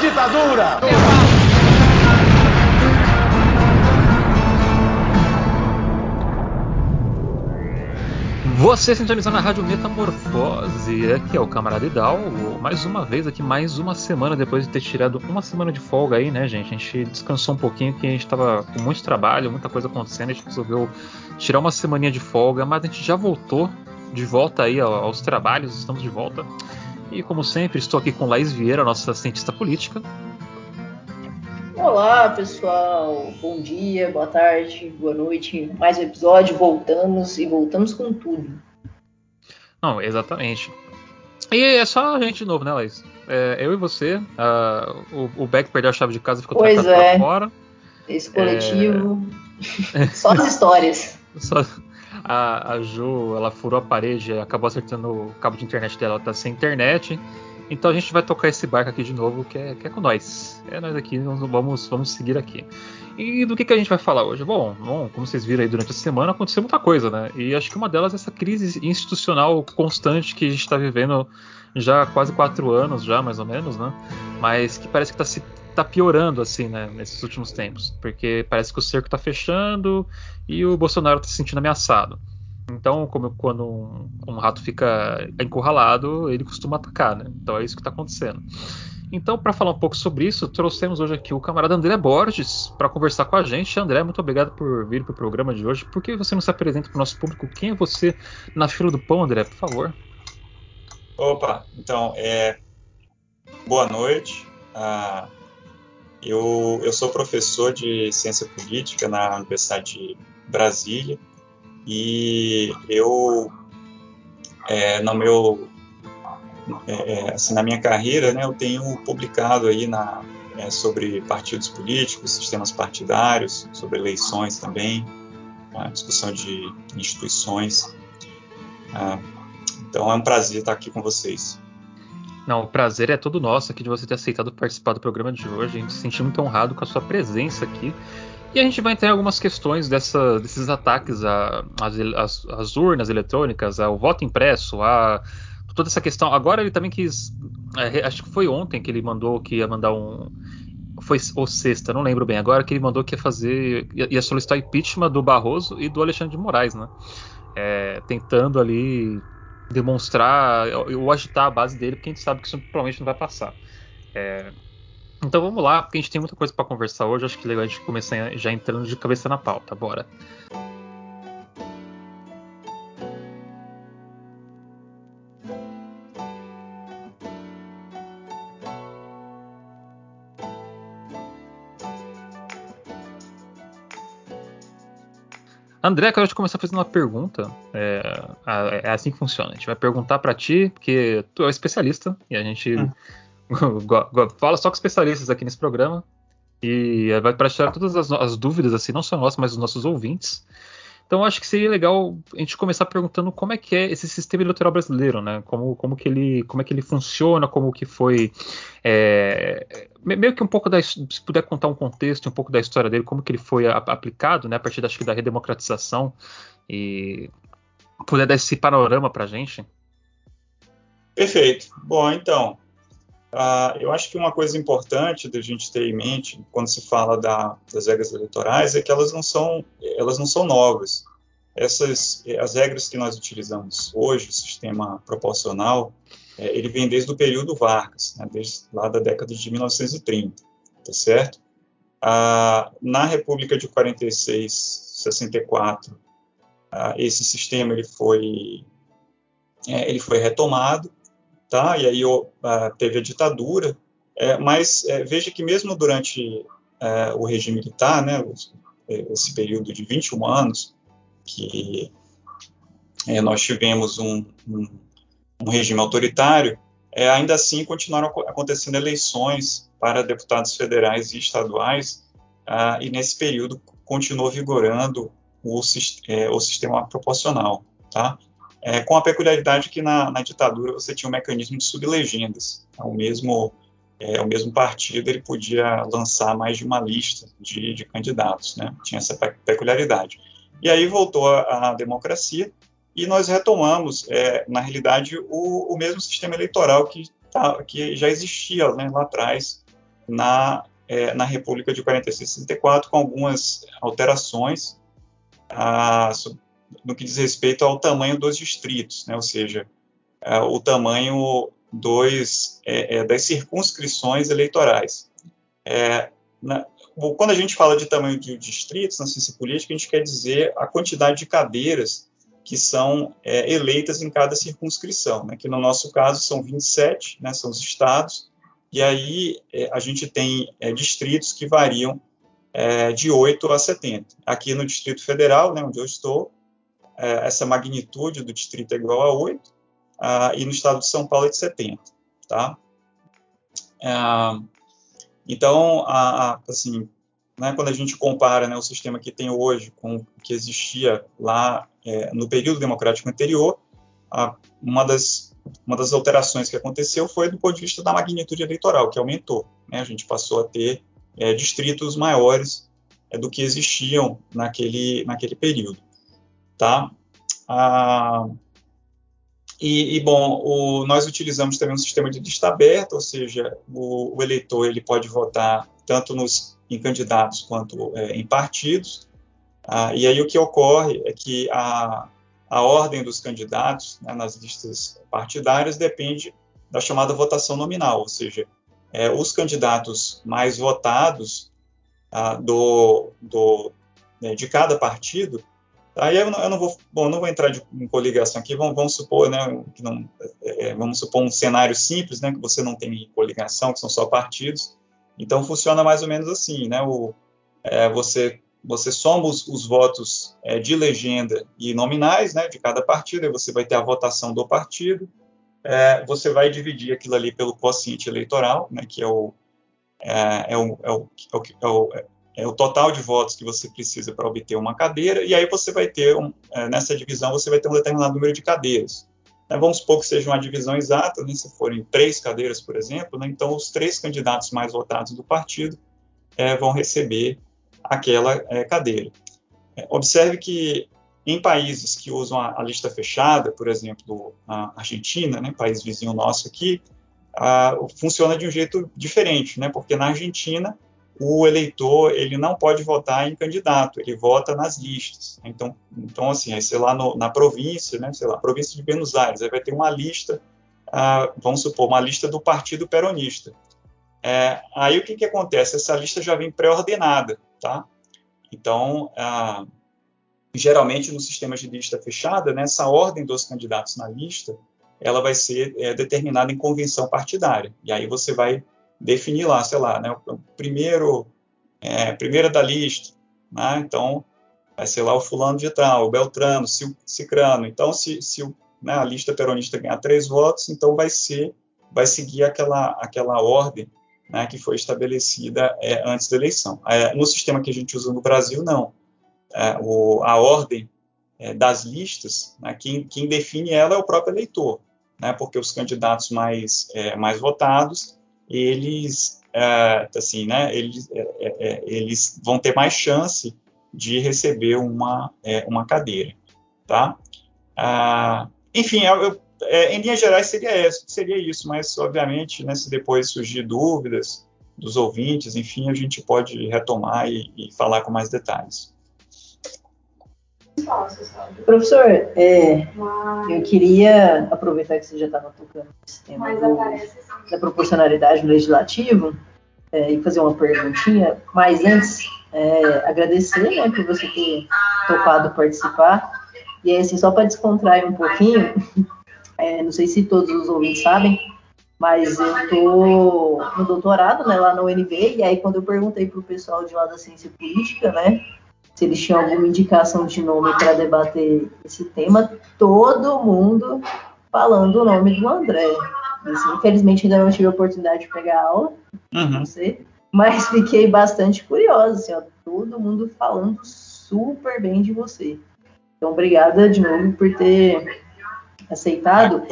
ditadura! Você sintonizando na Rádio Metamorfose, aqui é o Camarada Hidalgo, mais uma vez aqui, mais uma semana depois de ter tirado uma semana de folga aí, né, gente? A gente descansou um pouquinho, porque a gente tava com muito trabalho, muita coisa acontecendo, a gente resolveu tirar uma semaninha de folga, mas a gente já voltou de volta aí aos trabalhos, estamos de volta. E como sempre, estou aqui com Laís Vieira, nossa cientista política. Olá, pessoal. Bom dia, boa tarde, boa noite. Mais um episódio, voltamos e voltamos com tudo. Não, exatamente. E é só a gente de novo, né, Laís? É, eu e você. O, o Beck perdeu a chave de casa e ficou pois é. fora. Esse coletivo. É... só as histórias. Só... A, a Ju, ela furou a parede, acabou acertando o cabo de internet dela, ela tá sem internet. Então a gente vai tocar esse barco aqui de novo, que é, que é com nós. É nós aqui, nós vamos, vamos seguir aqui. E do que, que a gente vai falar hoje? Bom, bom, como vocês viram aí durante a semana, aconteceu muita coisa, né? E acho que uma delas é essa crise institucional constante que a gente está vivendo já há quase quatro anos, já mais ou menos, né? Mas que parece que está se tá piorando assim, né, nesses últimos tempos, porque parece que o cerco está fechando e o Bolsonaro está se sentindo ameaçado. Então, como quando um, um, rato fica encurralado, ele costuma atacar, né? Então é isso que está acontecendo. Então, para falar um pouco sobre isso, trouxemos hoje aqui o camarada André Borges para conversar com a gente. André, muito obrigado por vir para o programa de hoje. Por que você não se apresenta para o nosso público? Quem é você na fila do pão, André? Por favor. Opa, então, é... boa noite. Ah, eu, eu sou professor de ciência política na Universidade de Brasília e eu, é, no meu, é, é, assim, na minha carreira, né, eu tenho publicado aí na, é, sobre partidos políticos, sistemas partidários, sobre eleições também, a discussão de instituições. Ah, então é um prazer estar aqui com vocês. Não, o prazer é todo nosso aqui de você ter aceitado participar do programa de hoje. A gente se sentiu muito honrado com a sua presença aqui. E a gente vai entrar em algumas questões dessa, desses ataques às, urnas eletrônicas, ao voto impresso, a toda essa questão. Agora ele também quis. É, acho que foi ontem que ele mandou que ia mandar um. Foi ou sexta, não lembro bem agora, que ele mandou que ia fazer. ia, ia solicitar impeachment do Barroso e do Alexandre de Moraes, né? É, tentando ali demonstrar ou agitar a base dele, porque a gente sabe que isso provavelmente não vai passar. É, então vamos lá, porque a gente tem muita coisa para conversar hoje. Acho que é legal a gente começar já entrando de cabeça na pauta. Bora. André, quero te começar fazendo uma pergunta. É, é, assim que funciona. A gente vai perguntar para ti, porque tu é o especialista e a gente hum. fala só com especialistas aqui nesse programa e vai para tirar todas as, as, dúvidas, assim, não só nossas, mas dos nossos ouvintes. Então acho que seria legal a gente começar perguntando como é que é esse sistema eleitoral brasileiro, né? Como, como, que, ele, como é que ele funciona, como que foi. É, meio que um pouco da. Se puder contar um contexto, um pouco da história dele, como que ele foi a, aplicado, né? A partir acho que da redemocratização. E puder dar esse panorama para a gente. Perfeito. Bom, então, Uh, eu acho que uma coisa importante da gente ter em mente quando se fala da, das regras eleitorais é que elas não são elas não são novas. Essas as regras que nós utilizamos hoje, o sistema proporcional, é, ele vem desde o período Vargas, né, desde lá da década de 1930, tá certo? Uh, na República de 46, 64, uh, esse sistema ele foi é, ele foi retomado tá? E aí uh, teve a ditadura, é, mas é, veja que mesmo durante é, o regime militar, né, esse período de 21 anos, que é, nós tivemos um, um, um regime autoritário, é, ainda assim continuaram acontecendo eleições para deputados federais e estaduais, uh, e nesse período continuou vigorando o, é, o sistema proporcional, tá? É, com a peculiaridade que na, na, ditadura você tinha um mecanismo de sublegendas. O mesmo, é, o mesmo partido ele podia lançar mais de uma lista de, de candidatos, né? tinha essa peculiaridade. E aí voltou a, a democracia e nós retomamos, é, na realidade, o, o, mesmo sistema eleitoral que, tá, que já existia né, lá atrás, na, é, na República de 46 e 64, com algumas alterações a, no que diz respeito ao tamanho dos distritos, né? ou seja, a, o tamanho dos, é, é, das circunscrições eleitorais. É, na, quando a gente fala de tamanho de distritos na ciência política, a gente quer dizer a quantidade de cadeiras que são é, eleitas em cada circunscrição, né, que no nosso caso são 27, né, são os estados, e aí é, a gente tem é, distritos que variam é, de 8 a 70. Aqui no Distrito Federal, né, onde eu estou, é, essa magnitude do distrito é igual a 8, ah, e no estado de São Paulo é de 70. Tá? Ah, então, assim, né, quando a gente compara né, o sistema que tem hoje com o que existia lá é, no período democrático anterior, a, uma, das, uma das alterações que aconteceu foi do ponto de vista da magnitude eleitoral, que aumentou. Né, a gente passou a ter é, distritos maiores é, do que existiam naquele, naquele período. Tá? Ah, e, e, bom, o, nós utilizamos também um sistema de lista aberta, ou seja, o, o eleitor ele pode votar tanto nos em candidatos quanto é, em partidos. Ah, e aí o que ocorre é que a, a ordem dos candidatos né, nas listas partidárias depende da chamada votação nominal, ou seja, é, os candidatos mais votados ah, do, do né, de cada partido. Aí eu não, eu não, vou, bom, não vou entrar de, em coligação aqui. Vamos, vamos supor, né, que não, é, é, vamos supor um cenário simples, né, que você não tem coligação, que são só partidos. Então funciona mais ou menos assim, né? O, é, você você soma os, os votos é, de legenda e nominais, né, de cada partido, e você vai ter a votação do partido. É, você vai dividir aquilo ali pelo quociente eleitoral, né, que é o, é, é o, é o, é o, é o total de votos que você precisa para obter uma cadeira, e aí você vai ter, um, nessa divisão, você vai ter um determinado número de cadeiras. Né, vamos supor que seja uma divisão exata, né, se forem três cadeiras, por exemplo, né, então os três candidatos mais votados do partido é, vão receber aquela é, cadeira. É, observe que em países que usam a, a, lista fechada, por exemplo, a Argentina, né, país vizinho nosso aqui, a, funciona de um jeito diferente, né, porque na Argentina o eleitor ele não pode votar em candidato, ele vota nas listas. Então, então assim, sei lá, no, na província, né, sei lá, província de Buenos Aires, aí vai ter uma lista, ah, vamos supor, uma lista do Partido Peronista. É, aí o que, que acontece? Essa lista já vem pré-ordenada, tá? Então, ah, geralmente no sistema de lista fechada, né, essa ordem dos candidatos na lista, ela vai ser é, determinada em convenção partidária. E aí você vai definir lá, sei lá, né, o primeiro, é, primeira da lista, né, então vai ser lá o fulano de tal, o Beltrano, o Cicrano, então se, se né, a lista peronista ganhar três votos, então vai ser, vai seguir aquela, aquela ordem né, que foi estabelecida é, antes da eleição. É, no sistema que a gente usa no Brasil, não. É, o, a ordem é, das listas, né, quem, quem, define ela é o próprio eleitor, né, porque os candidatos mais, é, mais votados eles, é, assim, né, eles, é, é, é, eles vão ter mais chance de receber uma, é, uma cadeira, tá? Ah, enfim, eu, em linhas gerais seria isso, seria isso, mas obviamente, né, se depois surgir dúvidas dos ouvintes, enfim, a gente pode retomar e, e falar com mais detalhes. Professor, é, eu queria aproveitar que você já estava tocando esse tema do, da proporcionalidade no legislativo é, e fazer uma perguntinha, mas antes é, agradecer né, por você ter topado participar. E assim, só para descontrair um pouquinho, é, não sei se todos os ouvintes sabem, mas eu estou no doutorado né, lá na UNB, e aí quando eu perguntei para o pessoal de lá da ciência política, né, se eles tinham alguma indicação de nome para debater esse tema, todo mundo falando o nome do André. Assim, infelizmente ainda não tive a oportunidade de pegar aula, uhum. não sei, mas fiquei bastante curiosa, assim, ó, todo mundo falando super bem de você. Então, obrigada de novo por ter aceitado.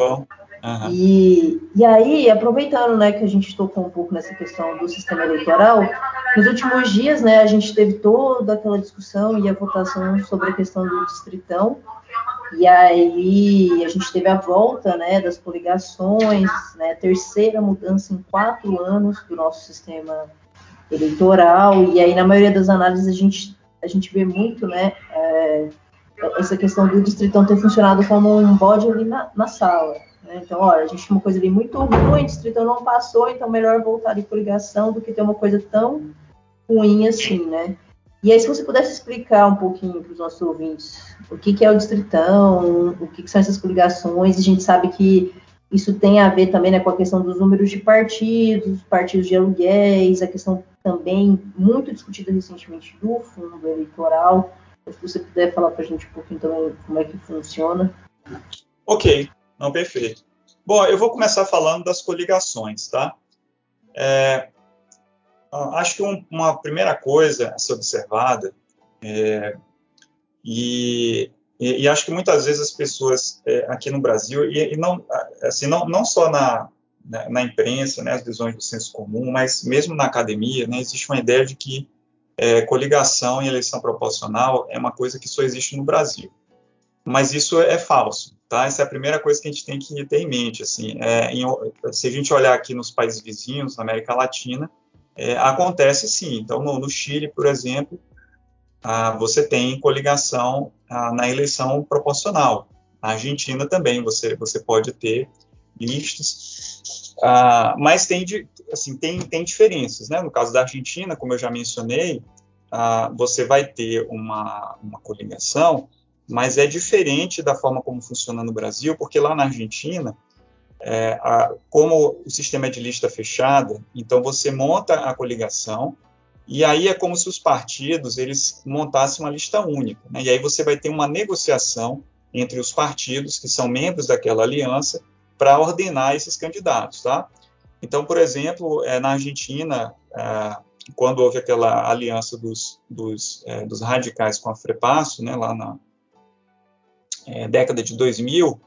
Uhum. E, e aí, aproveitando né, que a gente tocou um pouco nessa questão do sistema eleitoral, nos últimos dias né, a gente teve toda aquela discussão e a votação sobre a questão do distritão. E aí a gente teve a volta né, das coligações, né, terceira mudança em quatro anos do nosso sistema eleitoral, e aí na maioria das análises a gente, a gente vê muito né, é, essa questão do distritão ter funcionado como um bode ali na, na sala. Né? Então, olha, a gente tinha uma coisa ali muito ruim, distritão não passou, então melhor voltar de coligação do que ter uma coisa tão ruim assim, né? E aí, se você pudesse explicar um pouquinho para os nossos ouvintes o que, que é o distritão, o que, que, são essas coligações, a gente sabe que isso tem a ver também né, com a questão dos números de partidos, partidos de aluguéis, a questão também muito discutida recentemente do fundo eleitoral. Se você puder falar para a gente um pouquinho também como é que funciona. Ok, não, perfeito. Bom, eu vou começar falando das coligações, tá? É, acho que um, uma primeira coisa a ser observada, é, e, e, e, acho que muitas vezes as pessoas é, aqui no Brasil, e, e, não, assim, não, não só na, na, na, imprensa, né, as visões do senso comum, mas mesmo na academia, né, existe uma ideia de que é, coligação e eleição proporcional é uma coisa que só existe no Brasil. Mas isso é falso, tá? Essa é a primeira coisa que a gente tem que ter em mente. Assim, é, em, se a gente olhar aqui nos países vizinhos, na América Latina, é, acontece sim. Então, no, no Chile, por exemplo, ah, você tem coligação ah, na eleição proporcional. Na Argentina também você, você pode ter listas, ah, mas tem, assim, tem, tem diferenças. Né? No caso da Argentina, como eu já mencionei, você vai ter uma, uma coligação, mas é diferente da forma como funciona no Brasil, porque lá na Argentina é, a, como o sistema é de lista fechada, então você monta a coligação e aí é como se os partidos eles montassem uma lista única, né? e aí você vai ter uma negociação entre os partidos que são membros daquela aliança para ordenar esses candidatos, tá? Então, por exemplo, é, na Argentina, é, quando houve aquela aliança dos, dos, é, dos radicais com a Frepasso, né, lá na é, década de 2000,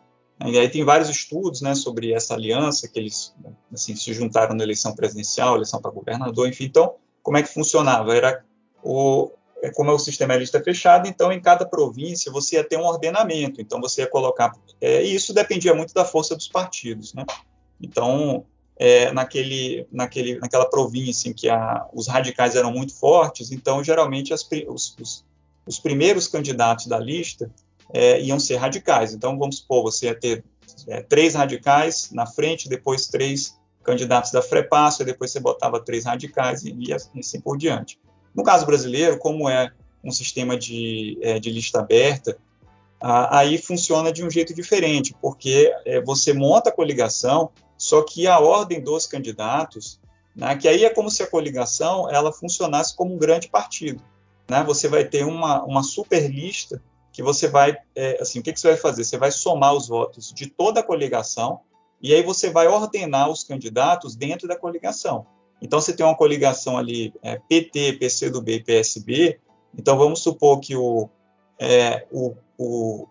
e aí tem vários estudos né, sobre essa aliança, que eles assim, se juntaram na eleição presidencial, eleição para governador, enfim. Então, como é que funcionava? Era o, é como é o sistema é lista fechada, então em cada província você ia ter um ordenamento, então você ia colocar. É, e isso dependia muito da força dos partidos. Né? Então, é, naquele, naquele, naquela província em que a, os radicais eram muito fortes, então geralmente as, os, os, os primeiros candidatos da lista é, iam ser radicais. Então, vamos supor, você ia ter é, três radicais na frente, depois três candidatos da Frepasso, e depois você botava três radicais e, e assim por diante. No caso brasileiro, como é um sistema de, é, de lista aberta, a, aí funciona de um jeito diferente, porque é, você monta a coligação, só que a ordem dos candidatos, né, que aí é como se a coligação ela funcionasse como um grande partido. Né? Você vai ter uma, uma super lista que você vai, é, assim, o que, que você vai fazer? Você vai somar os votos de toda a coligação e aí você vai ordenar os candidatos dentro da coligação. Então, você tem uma coligação ali, é, PT, PCdoB e PSB, então vamos supor que o, é, o, o,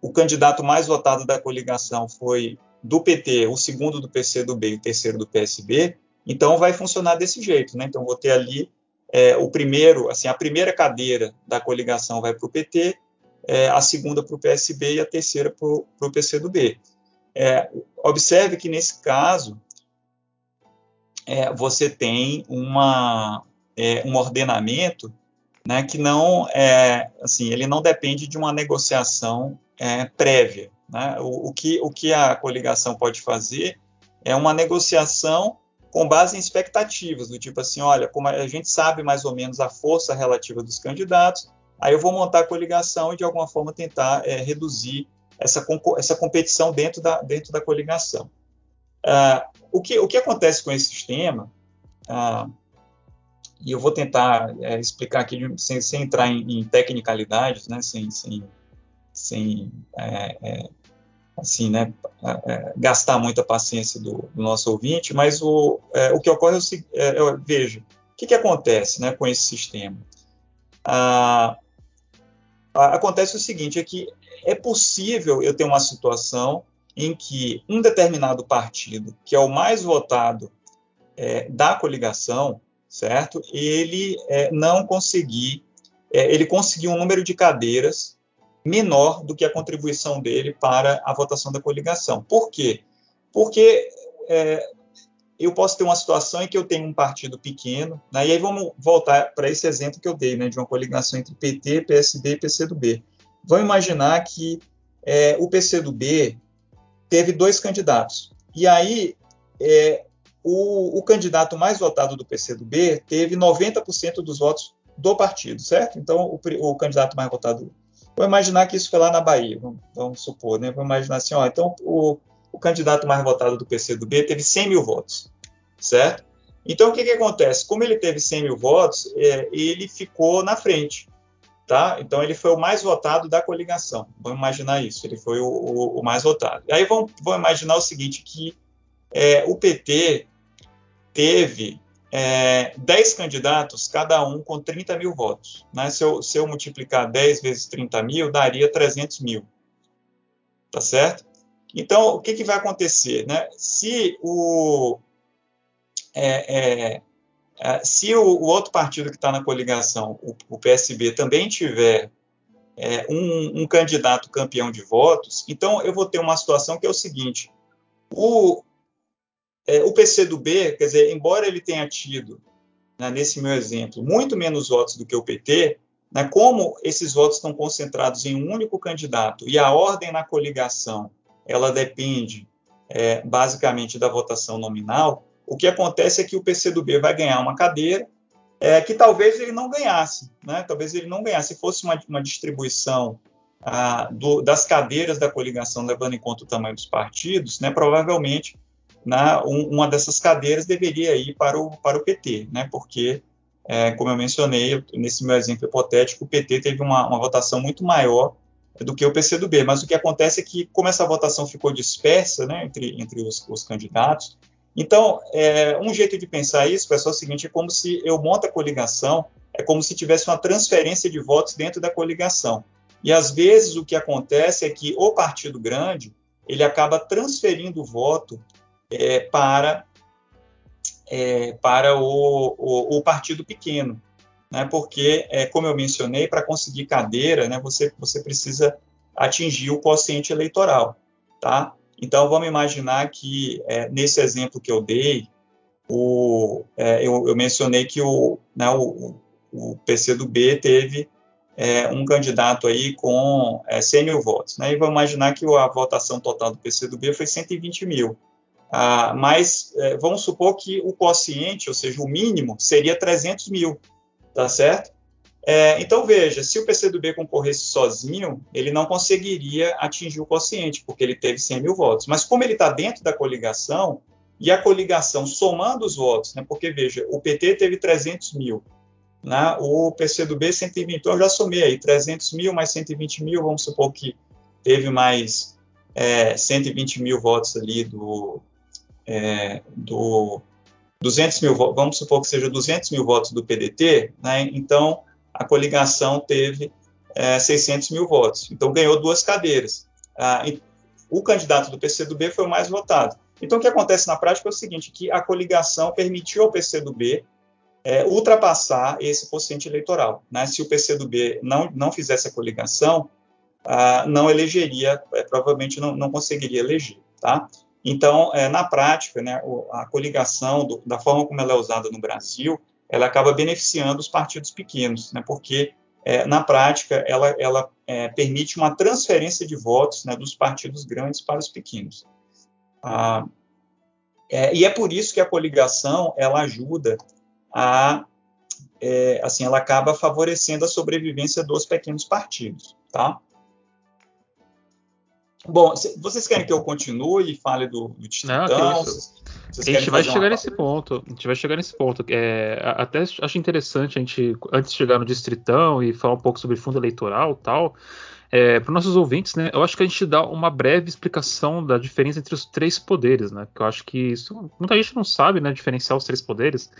o, candidato mais votado da coligação foi do PT, o segundo do PCdoB e o terceiro do PSB, então vai funcionar desse jeito, né? Então, vou ter ali é, o primeiro, assim, a primeira cadeira da coligação vai para o PT, é, a segunda para o PSB e a terceira para o PCdoB. É, observe que nesse caso é, você tem uma, é, um ordenamento né, que não é assim, ele não depende de uma negociação é, prévia. Né? O, o, que, o que a coligação pode fazer é uma negociação com base em expectativas, do tipo assim, olha, como a gente sabe mais ou menos a força relativa dos candidatos, Aí eu vou montar a coligação e, de alguma forma, tentar é, reduzir essa, essa competição dentro da, dentro da coligação. Ah, o, que, o que acontece com esse sistema, ah, e eu vou tentar é, explicar aqui sem, sem entrar em, em, tecnicalidades, né, sem, sem, sem é, é assim, né, é, gastar muita paciência do, do, nosso ouvinte, mas o, é, o que ocorre é, o eu vejo, o que, que acontece né, com esse sistema? Ah, acontece o seguinte, é que é possível eu ter uma situação em que um determinado partido, que é o mais votado é, da coligação, certo? Ele é, não conseguir, é, ele conseguiu um número de cadeiras menor do que a contribuição dele para a votação da coligação. Por quê? Porque é, eu posso ter uma situação em que eu tenho um partido pequeno, né, e aí vamos voltar para esse exemplo que eu dei, né, de uma coligação entre PT, PSB e PCdoB. Vamos imaginar que é, o PCdoB teve dois candidatos, e aí é, o, o, candidato mais votado do PCdoB teve 90% dos votos do partido, certo? Então, o, o, candidato mais votado. Vou imaginar que isso foi lá na Bahia, vamos, vamos supor, né? Vamos imaginar assim, ó, então o, o candidato mais votado do PCdoB teve 100 mil votos, certo? Então, o que, que acontece? Como ele teve 100 mil votos, é, ele ficou na frente, tá? Então, ele foi o mais votado da coligação. Vamos imaginar isso, ele foi o, o, o mais votado. Aí, vamos, vamos, imaginar o seguinte, que é, o PT teve é, 10 candidatos, cada um com 30 mil votos. Né? Se, eu, se eu multiplicar 10 vezes 30 mil, daria 300 mil. Tá certo? Então, o que, que vai acontecer? Né? Se o, é, é, é se o, o, outro partido que está na coligação, o, o, PSB, também tiver é, um, um, candidato campeão de votos, então eu vou ter uma situação que é o seguinte: o, é, o PCdoB, quer dizer, embora ele tenha tido, né, nesse meu exemplo, muito menos votos do que o PT, né, como esses votos estão concentrados em um único candidato e a ordem na coligação ela depende é, basicamente da votação nominal, o que acontece é que o PCdoB vai ganhar uma cadeira é, que talvez ele não ganhasse, né? talvez ele não ganhasse. Se fosse uma, uma distribuição ah, do, das cadeiras da coligação, levando em conta o tamanho dos partidos, né, provavelmente na, um, uma dessas cadeiras deveria ir para o, para o PT, né, porque, é, como eu mencionei, nesse meu exemplo hipotético, o PT teve uma, uma votação muito maior do que o PCdoB. Mas o que acontece é que, como essa votação ficou dispersa né, entre, entre os, os candidatos, então, é, um jeito de pensar isso, pessoal, é o seguinte: é como se eu monto a coligação, é como se tivesse uma transferência de votos dentro da coligação. E às vezes o que acontece é que o partido grande ele acaba transferindo o voto é, para é, para o, o, o, partido pequeno né? Porque, é, como eu mencionei, para conseguir cadeira, né, você, você precisa atingir o quociente eleitoral, tá? Então, vamos imaginar que, é, nesse exemplo que eu dei, o, é, eu, eu, mencionei que o, né, o, o PCdoB teve é, um candidato aí com é, 100 mil votos. Né? E vamos imaginar que a votação total do PCdoB foi 120 mil. Ah, mas é, vamos supor que o quociente, ou seja, o mínimo, seria 300 mil tá certo? É, então veja, se o PCdoB concorresse sozinho, ele não conseguiria atingir o quociente, porque ele teve 100 mil votos. Mas como ele está dentro da coligação, e a coligação somando os votos, né, porque veja, o PT teve 300 mil, né, o PCdoB 120, então eu já somei aí, 300 mil mais 120 mil, vamos supor que teve mais é, 120 mil votos ali do, é, do 200 mil, vamos supor que seja 200 mil votos do PDT, né? então a coligação teve é, 600 mil votos. Então ganhou duas cadeiras. Ah, o candidato do PCdoB foi o mais votado. Então o que acontece na prática é o seguinte, que a coligação permitiu ao PCdoB é, ultrapassar esse quociente eleitoral. Né? Se o PCdoB não, não fizesse a coligação, ah, não elegeria, é, provavelmente não, não conseguiria eleger. Tá? Então, é, na prática, né, a coligação, do, da forma como ela é usada no Brasil, ela acaba beneficiando os partidos pequenos, né, porque, é, na prática, ela, ela é, permite uma transferência de votos né, dos partidos grandes para os pequenos. Ah, é, e é por isso que a coligação ela ajuda a, é, assim, ela acaba favorecendo a sobrevivência dos pequenos partidos, tá? Bom, vocês querem que eu continue e fale do, do Não, que isso. a gente vai chegar nesse ponto. A gente vai chegar nesse ponto. É, até acho interessante a gente, antes de chegar no distritão e falar um pouco sobre fundo eleitoral tal, é, para os nossos ouvintes, né, eu acho que a gente dá uma breve explicação da diferença entre os três poderes, né? Que eu acho que isso, muita gente não sabe, né, diferenciar os três poderes.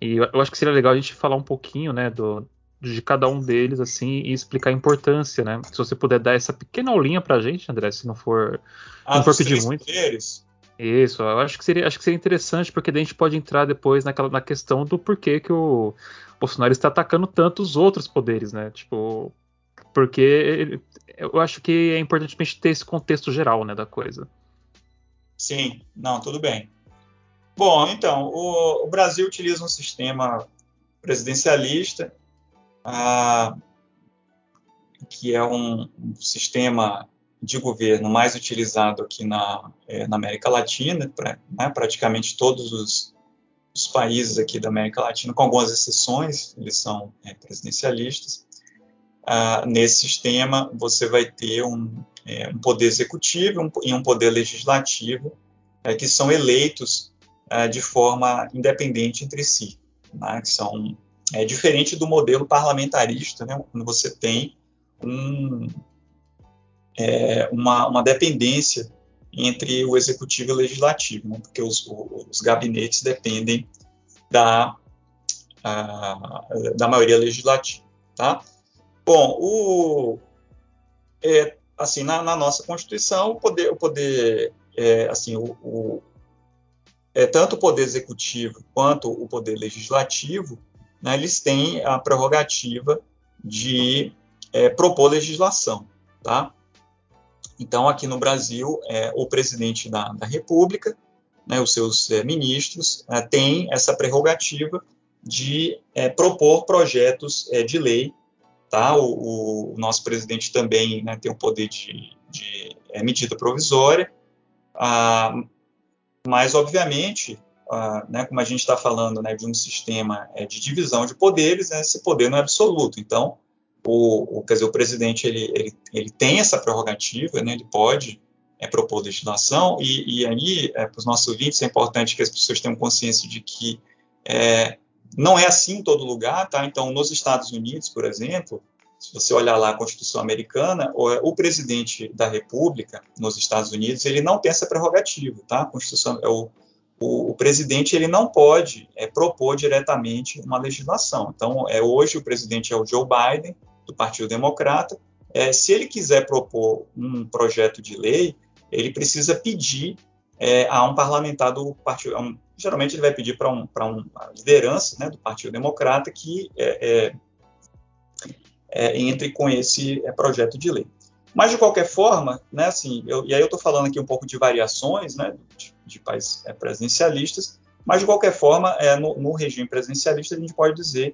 E eu acho que seria legal a gente falar um pouquinho, né, do, de cada um deles, assim, e explicar a importância, né? Se você puder dar essa pequena aulinha pra gente, André, se não for, ah, não for pedir muito. Poderes. Isso, eu acho que seria, acho que seria interessante, porque daí a gente pode entrar depois naquela, na questão do porquê que o Bolsonaro está atacando tanto os outros poderes, né? Tipo, porque eu acho que é importante a gente ter esse contexto geral né, da coisa. Sim, não, tudo bem. Bom, então, o, o Brasil utiliza um sistema presidencialista, que é um, um, sistema de governo mais utilizado aqui na, é, na América Latina, pra, né, praticamente todos os, os, países aqui da América Latina, com algumas exceções, eles são é, presidencialistas. Ah, nesse sistema, você vai ter um, é, um poder executivo um, e um poder legislativo é, que são eleitos é, de forma independente entre si, né, que são é diferente do modelo parlamentarista, né, quando você tem um, é, uma, uma, dependência entre o executivo e o legislativo, né, porque os, os, gabinetes dependem da, a, da maioria legislativa. Tá? Bom, o, é, assim, na, na, nossa Constituição, o poder, o poder é, assim, o, o é, tanto o poder executivo quanto o poder legislativo, né, eles têm a prerrogativa de é, propor legislação, tá? Então, aqui no Brasil, é, o presidente da, da República, né, os seus é, ministros, é, têm essa prerrogativa de é, propor projetos é, de lei, tá? O, o, nosso presidente também né, tem o poder de, de medida provisória, ah, mas, obviamente, ah, né, como a gente está falando né, de um sistema é, de divisão de poderes, né, esse poder não é absoluto. Então, o, o, quer dizer, o presidente ele, ele, ele tem essa prerrogativa, né, ele pode é, propor legislação, e, e aí, é, para os nossos ouvintes, é importante que as pessoas tenham consciência de que é, não é assim em todo lugar, tá? Então, nos Estados Unidos, por exemplo, se você olhar lá a Constituição americana, o, o, presidente da República nos Estados Unidos ele não tem essa prerrogativa, tá? A Constituição é o, o, o presidente ele não pode é, propor diretamente uma legislação. Então, é hoje o presidente é o Joe Biden do Partido Democrata. É, se ele quiser propor um projeto de lei, ele precisa pedir é, a um parlamentar do partido. Um, geralmente ele vai pedir para um, uma liderança né, do Partido Democrata que é, é é, entre com esse projeto de lei. Mas, de qualquer forma, né, assim, eu, e aí eu estou falando aqui um pouco de variações né, de, de países é, presidencialistas, mas, de qualquer forma, é, no, no, regime presidencialista, a gente pode dizer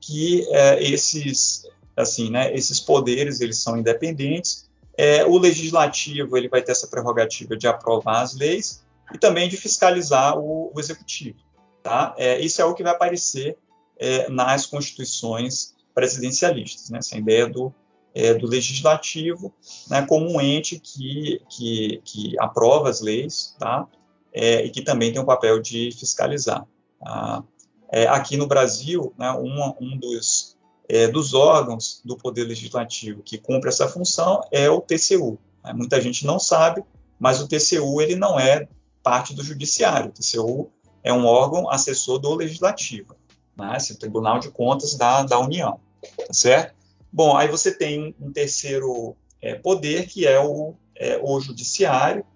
que é, esses, assim, né, esses poderes eles são independentes, é, o legislativo ele vai ter essa prerrogativa de aprovar as leis e também de fiscalizar o, o executivo. Tá? É, isso é o que vai aparecer é, nas constituições presidencialistas, né? essa ideia do, é, do legislativo né, como um ente que, que, que aprova as leis tá? É, e que também tem o papel de fiscalizar. Tá? É, aqui no Brasil, né, um, um dos, é, dos órgãos do Poder Legislativo que cumpre essa função é o TCU. Né? Muita gente não sabe, mas o TCU ele não é parte do Judiciário. O TCU é um órgão assessor do Legislativo, né? Tribunal de Contas da, da União tá certo? Bom, aí você tem um terceiro é, poder, que é o, é, o judiciário,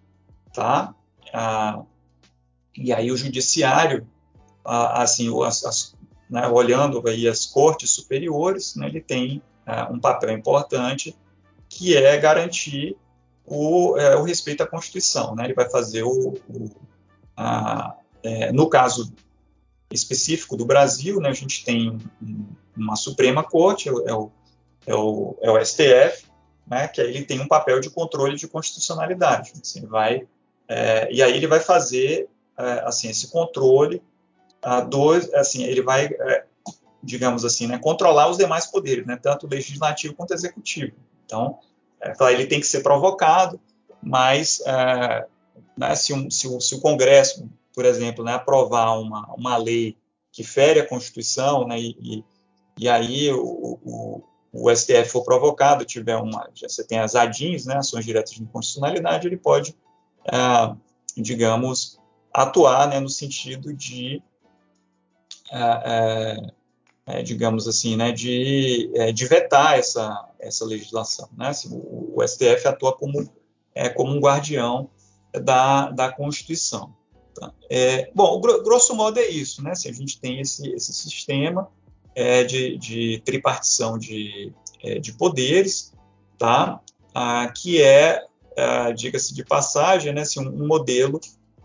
tá? Ah, e aí o judiciário, ah, assim, as, as, né, olhando aí as cortes superiores, né, ele tem ah, um papel importante, que é garantir o, é, o respeito à Constituição, né? Ele vai fazer o, o a, é, no caso específico do Brasil, né, a gente tem uma Suprema Corte, é o, é o, é o STF, né, que aí ele tem um papel de controle de constitucionalidade. Assim, vai, é, e aí ele vai fazer é, assim, esse controle, a dois, assim, ele vai, é, digamos assim, né, controlar os demais poderes, né, tanto o legislativo quanto o executivo. Então, é, ele tem que ser provocado, mas né, se, um, se, o, se o Congresso por exemplo, né, aprovar uma, uma lei que fere a Constituição, né, e, e aí o, o, o, STF for provocado, tiver uma, você tem as ADINs, né, ações diretas de inconstitucionalidade, ele pode, é, digamos, atuar né, no sentido de, é, é, é digamos assim, né, de, é, de vetar essa, essa legislação. Né? Assim, o, o, STF atua como, é, como um guardião da, da Constituição. Tá? É, bom, grosso modo é isso, né? Assim, a gente tem esse, esse sistema é, de, de, tripartição de, é, de poderes, tá? Ah, que é, ah, diga-se de passagem, né, assim, um, modelo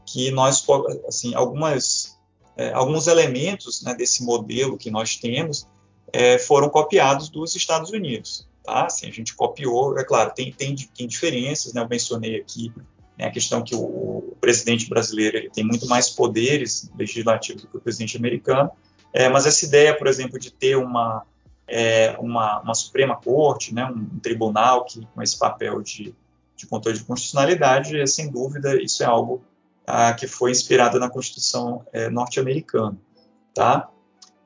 que nós, assim, algumas, é, alguns elementos né, desse modelo que nós temos é, foram copiados dos Estados Unidos, tá? Assim, a gente copiou, é claro, tem, tem, tem diferenças, né? Eu mencionei aqui né, a questão que o, o, presidente brasileiro ele tem muito mais poderes legislativos do que o presidente americano, é, mas essa ideia, por exemplo, de ter uma, é, uma, uma, Suprema Corte, né, um, tribunal que, com esse papel de, de controle de constitucionalidade, é, sem dúvida, isso é algo ah, que foi inspirado na Constituição é, norte-americana. Tá?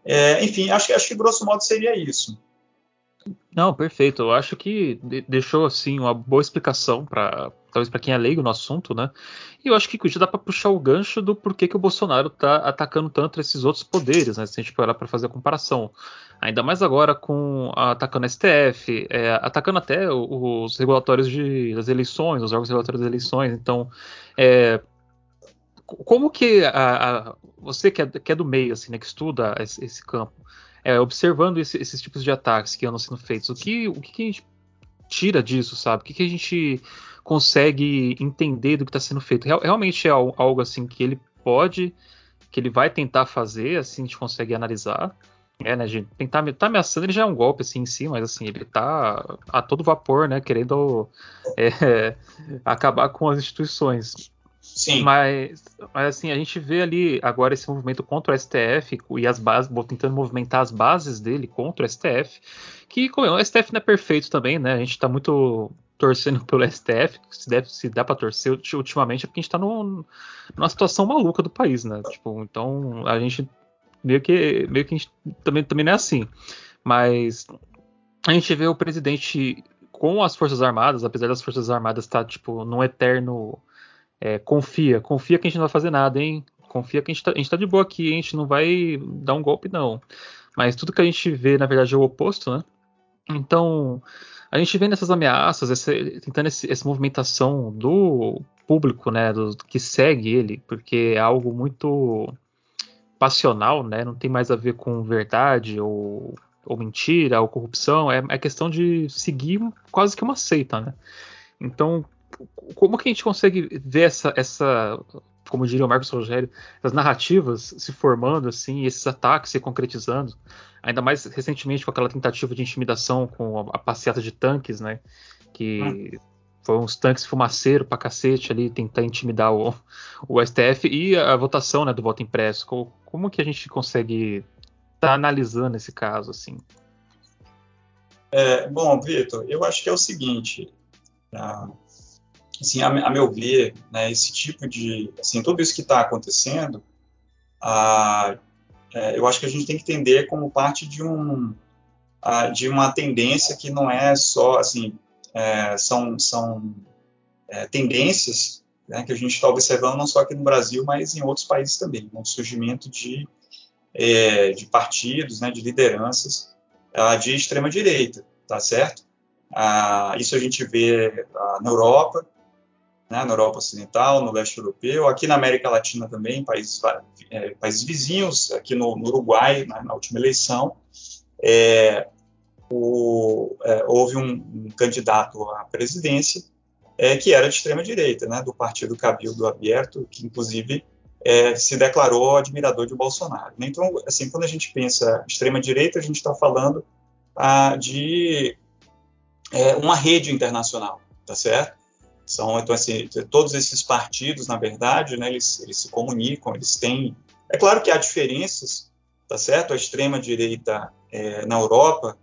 É, enfim, acho, acho que grosso modo seria isso. Não, perfeito. Eu acho que deixou assim uma boa explicação para talvez para quem é leigo no assunto, né? E eu acho que já dá para puxar o gancho do porquê que o Bolsonaro tá atacando tanto esses outros poderes, né? Se a gente parar para fazer a comparação. Ainda mais agora com atacando a STF, é, atacando até os regulatórios de, das eleições, os órgãos regulatórios das eleições. Então, é, como que a, a, você que é, que é, do meio, assim, né, que estuda esse, esse campo, é, observando esse, esses tipos de ataques que andam sendo feitos, o que, o que a gente tira disso, sabe? O que, que a gente consegue entender do que está sendo feito? Real, realmente é algo assim que ele pode, que ele vai tentar fazer, assim a gente consegue analisar. É, né, gente? Tentar tá ameaçando, ele já é um golpe assim em si, mas assim, ele tá a todo vapor, né, querendo é, acabar com as instituições. Sim. Mas, mas assim, a gente vê ali agora esse movimento contra o STF e as bases, tentando movimentar as bases dele contra o STF, que como, o STF não é perfeito também, né? A gente tá muito torcendo pelo STF, se, deve, se dá para torcer ultimamente é porque a gente tá no, numa situação maluca do país, né? Tipo, então a gente meio que meio que a gente também, também não é assim. Mas a gente vê o presidente com as Forças Armadas, apesar das Forças Armadas estar tá, tipo num eterno é, confia, confia que a gente não vai fazer nada, hein? Confia que a gente, tá, a gente tá de boa aqui, a gente não vai dar um golpe, não. Mas tudo que a gente vê, na verdade, é o oposto, né? Então, a gente vê nessas ameaças, esse, tentando esse, essa movimentação do público, né, do, que segue ele, porque é algo muito passional, né, não tem mais a ver com verdade ou, ou mentira ou corrupção, é, é questão de seguir quase que uma seita, né. Então, como que a gente consegue ver essa, essa como diria o Marcos Rogério, as narrativas se formando assim, esses ataques se concretizando, ainda mais recentemente com aquela tentativa de intimidação com a, a passeata de tanques, né, que hum. foram uns tanques fumaceiro pra cacete ali, tentar intimidar o, o STF e a, a votação, né, do voto impresso. Como, como que a gente consegue estar tá analisando esse caso assim? É, bom, Vitor, eu acho que é o seguinte, ah, assim, a, a meu ver, né, esse tipo de, assim, tudo isso que está acontecendo, ah, é, eu acho que a gente tem que entender como parte de um, ah, de uma tendência que não é só, assim, é, são, são é, tendências né, que a gente está observando não só aqui no Brasil, mas em outros países também, no surgimento de, é, de partidos, né, de lideranças de extrema direita, tá certo? Ah, isso a gente vê ah, na Europa, né, na Europa Ocidental, no leste europeu, aqui na América Latina também, países, é, países vizinhos, aqui no, no Uruguai, na, na, última eleição, é, o, é, houve um, um, candidato à presidência é, que era de extrema direita, né, do Partido Cabildo Aberto, que inclusive é, se declarou admirador de Bolsonaro. Né? Então, assim, quando a gente pensa extrema direita, a gente está falando ah, de é, uma rede internacional, tá certo? São, então, assim, todos esses partidos, na verdade, né, eles, eles se comunicam, eles têm. É claro que há diferenças, tá certo? A extrema-direita é, na Europa,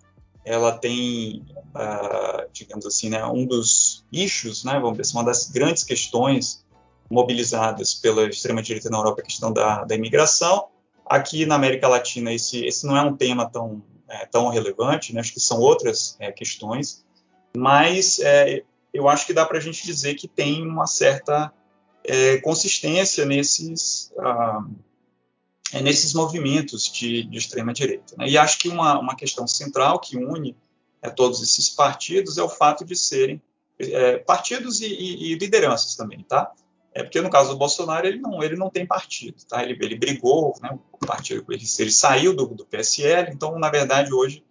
ela tem, uh, digamos assim, né, um dos issues, né, vamos dizer, assim, uma das grandes questões mobilizadas pela extrema-direita na Europa, a questão da, da imigração. Aqui na América Latina, esse, esse não é um tema tão, é, tão relevante, né, acho que são outras é, questões, mas é, eu acho que dá para a gente dizer que tem uma certa é, consistência nesses, ah, é, nesses movimentos de, de extrema-direita. Né? E acho que uma, uma questão central que une é, todos esses partidos é o fato de serem é, partidos e, e, e, lideranças também, tá? É porque no caso do Bolsonaro ele não, ele não tem partido, tá? Ele, ele brigou, né? O partido, ele, ele saiu do, do PSL, então na verdade hoje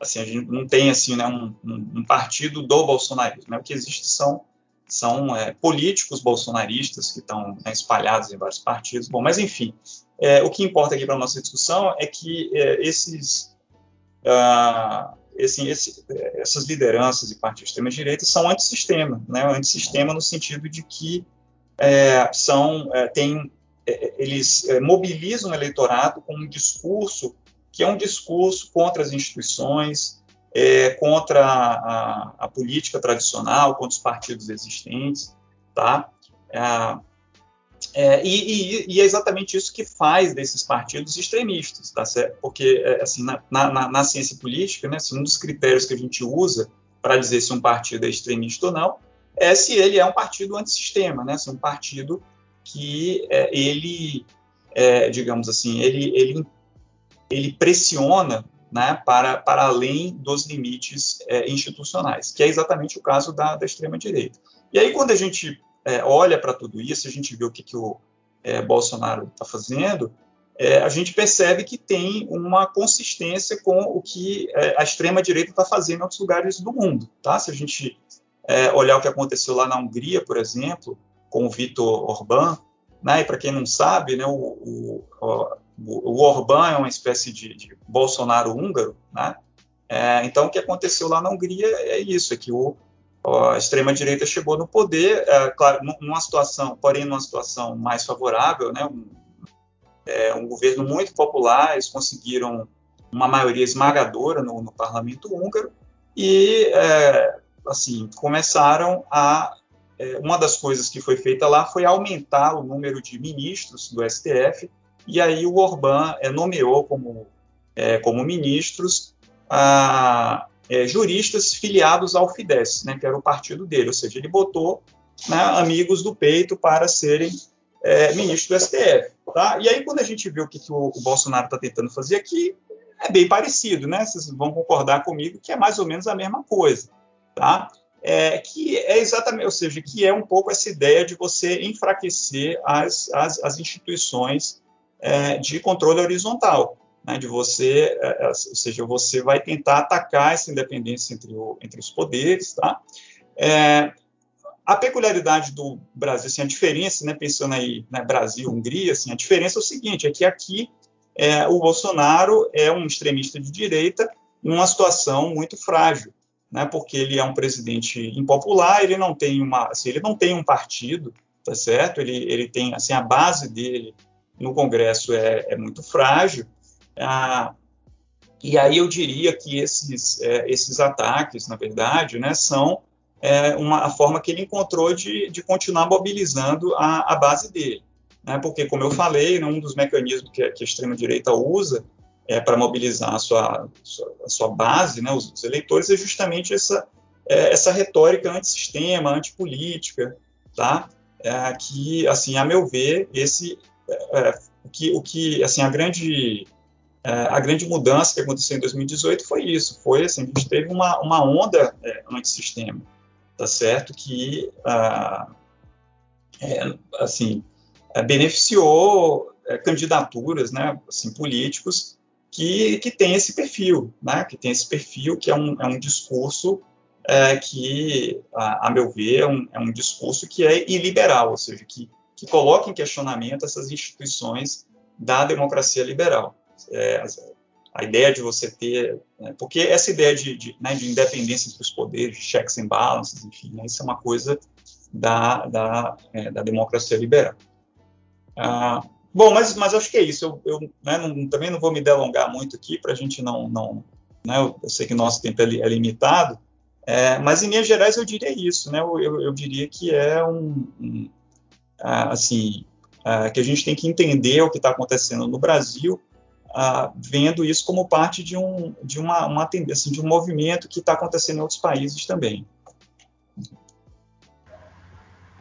assim, a gente não tem assim, né, um, um, partido do bolsonarismo. Né? O que existe são, são é, políticos bolsonaristas que estão né, espalhados em vários partidos. Bom, mas enfim, é, o que importa aqui para a nossa discussão é que é, esses, ah, esse, esse, essas lideranças e partidos de extrema-direita são antissistema, né? antissistema no sentido de que é, são, é, tem, é, eles é, mobilizam o eleitorado com um discurso que é um discurso contra as instituições, é, contra a, a, política tradicional, contra os partidos existentes, tá? É, é, e, e, e, é exatamente isso que faz desses partidos extremistas, tá certo? Porque, é, assim, na, na, na, ciência política, né, assim, um dos critérios que a gente usa para dizer se um partido é extremista ou não é se ele é um partido antissistema, né? Se é um partido que é, ele, é, digamos assim, ele, ele ele pressiona né, para, para além dos limites é, institucionais, que é exatamente o caso da, da extrema-direita. E aí, quando a gente é, olha para tudo isso, a gente vê o que, que o é, Bolsonaro está fazendo, é, a gente percebe que tem uma consistência com o que é, a extrema-direita está fazendo em outros lugares do mundo. Tá? Se a gente é, olhar o que aconteceu lá na Hungria, por exemplo, com o Viktor Orbán, né, e para quem não sabe, né, o, o, o Orbán é uma espécie de, de Bolsonaro húngaro, né? É, então, o que aconteceu lá na Hungria é isso, é que o, a extrema-direita chegou no poder, é, claro, numa situação, porém numa situação mais favorável, né? Um, é, um governo muito popular, eles conseguiram uma maioria esmagadora no, no parlamento húngaro e, é, assim, começaram a é, uma das coisas que foi feita lá foi aumentar o número de ministros do STF e aí o Orbán é, nomeou como, é, como ministros a, é, juristas filiados ao Fidesz, né, que era o partido dele, ou seja, ele botou né, amigos do peito para serem é, ministros do STF. Tá? E aí, quando a gente vê o que, que o, o Bolsonaro está tentando fazer aqui, é bem parecido, né? Vocês vão concordar comigo que é mais ou menos a mesma coisa, tá? É, que é exatamente, ou seja, que é um pouco essa ideia de você enfraquecer as, as, as instituições é, de controle horizontal, né, de você, é, é, ou seja, você vai tentar atacar essa independência entre, o, entre os poderes, tá? É, a peculiaridade do Brasil, assim, a diferença, né, pensando aí, né, Brasil, Hungria, assim, a diferença é o seguinte, é que aqui é, o Bolsonaro é um extremista de direita numa situação muito frágil, né, porque ele é um presidente impopular, ele não tem uma, assim, ele não tem um partido, tá certo? Ele, ele tem, assim, a base dele no Congresso é, é muito frágil. Ah, e aí eu diria que esses, é, esses ataques, na verdade, né, são é, uma, a forma que ele encontrou de, de continuar mobilizando a, a base dele. Né, porque, como eu falei, né, um dos mecanismos que, que a extrema-direita usa é, para mobilizar a sua, a sua base, né, os, os, eleitores, é justamente essa, é, essa retórica antissistema, antipolítica, tá? É, que, assim, a meu ver, esse é, o que, o que, assim, a grande é, a grande mudança que aconteceu em 2018 foi isso, foi assim, a gente teve uma, uma onda é, antissistema, tá certo, que ah, é, assim é, beneficiou é, candidaturas, né, assim, políticos que, que tem esse perfil, né, que tem esse perfil que é um, é um discurso é, que, a, a, meu ver, é um, é um discurso que é iliberal, ou seja, que que coloca em questionamento essas instituições da democracia liberal. É, a ideia de você ter, né, porque essa ideia de, de, né, de, independência dos poderes, de checks and balances, enfim, né, isso é uma coisa da, da, é, da democracia liberal. Ah, bom, mas, mas acho que é isso. Eu, eu né, não, também não vou me delongar muito aqui para a gente não, não né, eu, eu, sei que nosso tempo é, é limitado, é, mas em linhas gerais eu diria isso, né? Eu, eu, eu diria que é um, um, assim, que a gente tem que entender o que está acontecendo no Brasil, vendo isso como parte de um, de uma, uma tendência, assim, de um movimento que está acontecendo em outros países também.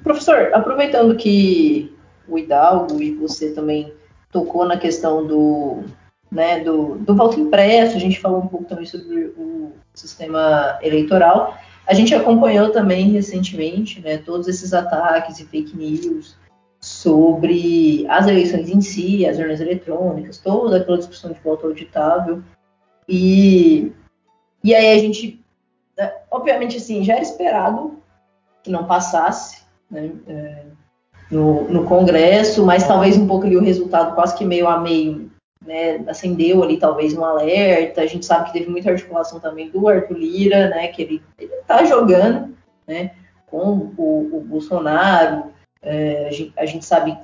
Professor, aproveitando que o Hidalgo e você também tocou na questão do, né, do, do voto impresso, a gente falou um pouco também sobre o sistema eleitoral. A gente acompanhou também recentemente né, todos esses ataques e fake news sobre as eleições em si, as urnas eletrônicas, toda aquela discussão de voto auditável. E E aí a gente, né, obviamente, assim, já era esperado que não passasse né, é, no, no, Congresso, mas talvez um pouco ali o resultado quase que meio a meio né, acendeu ali talvez um alerta. A gente sabe que teve muita articulação também do Arthur Lira, né, que ele está jogando né, com o, o Bolsonaro. É, a, gente, a, gente, sabe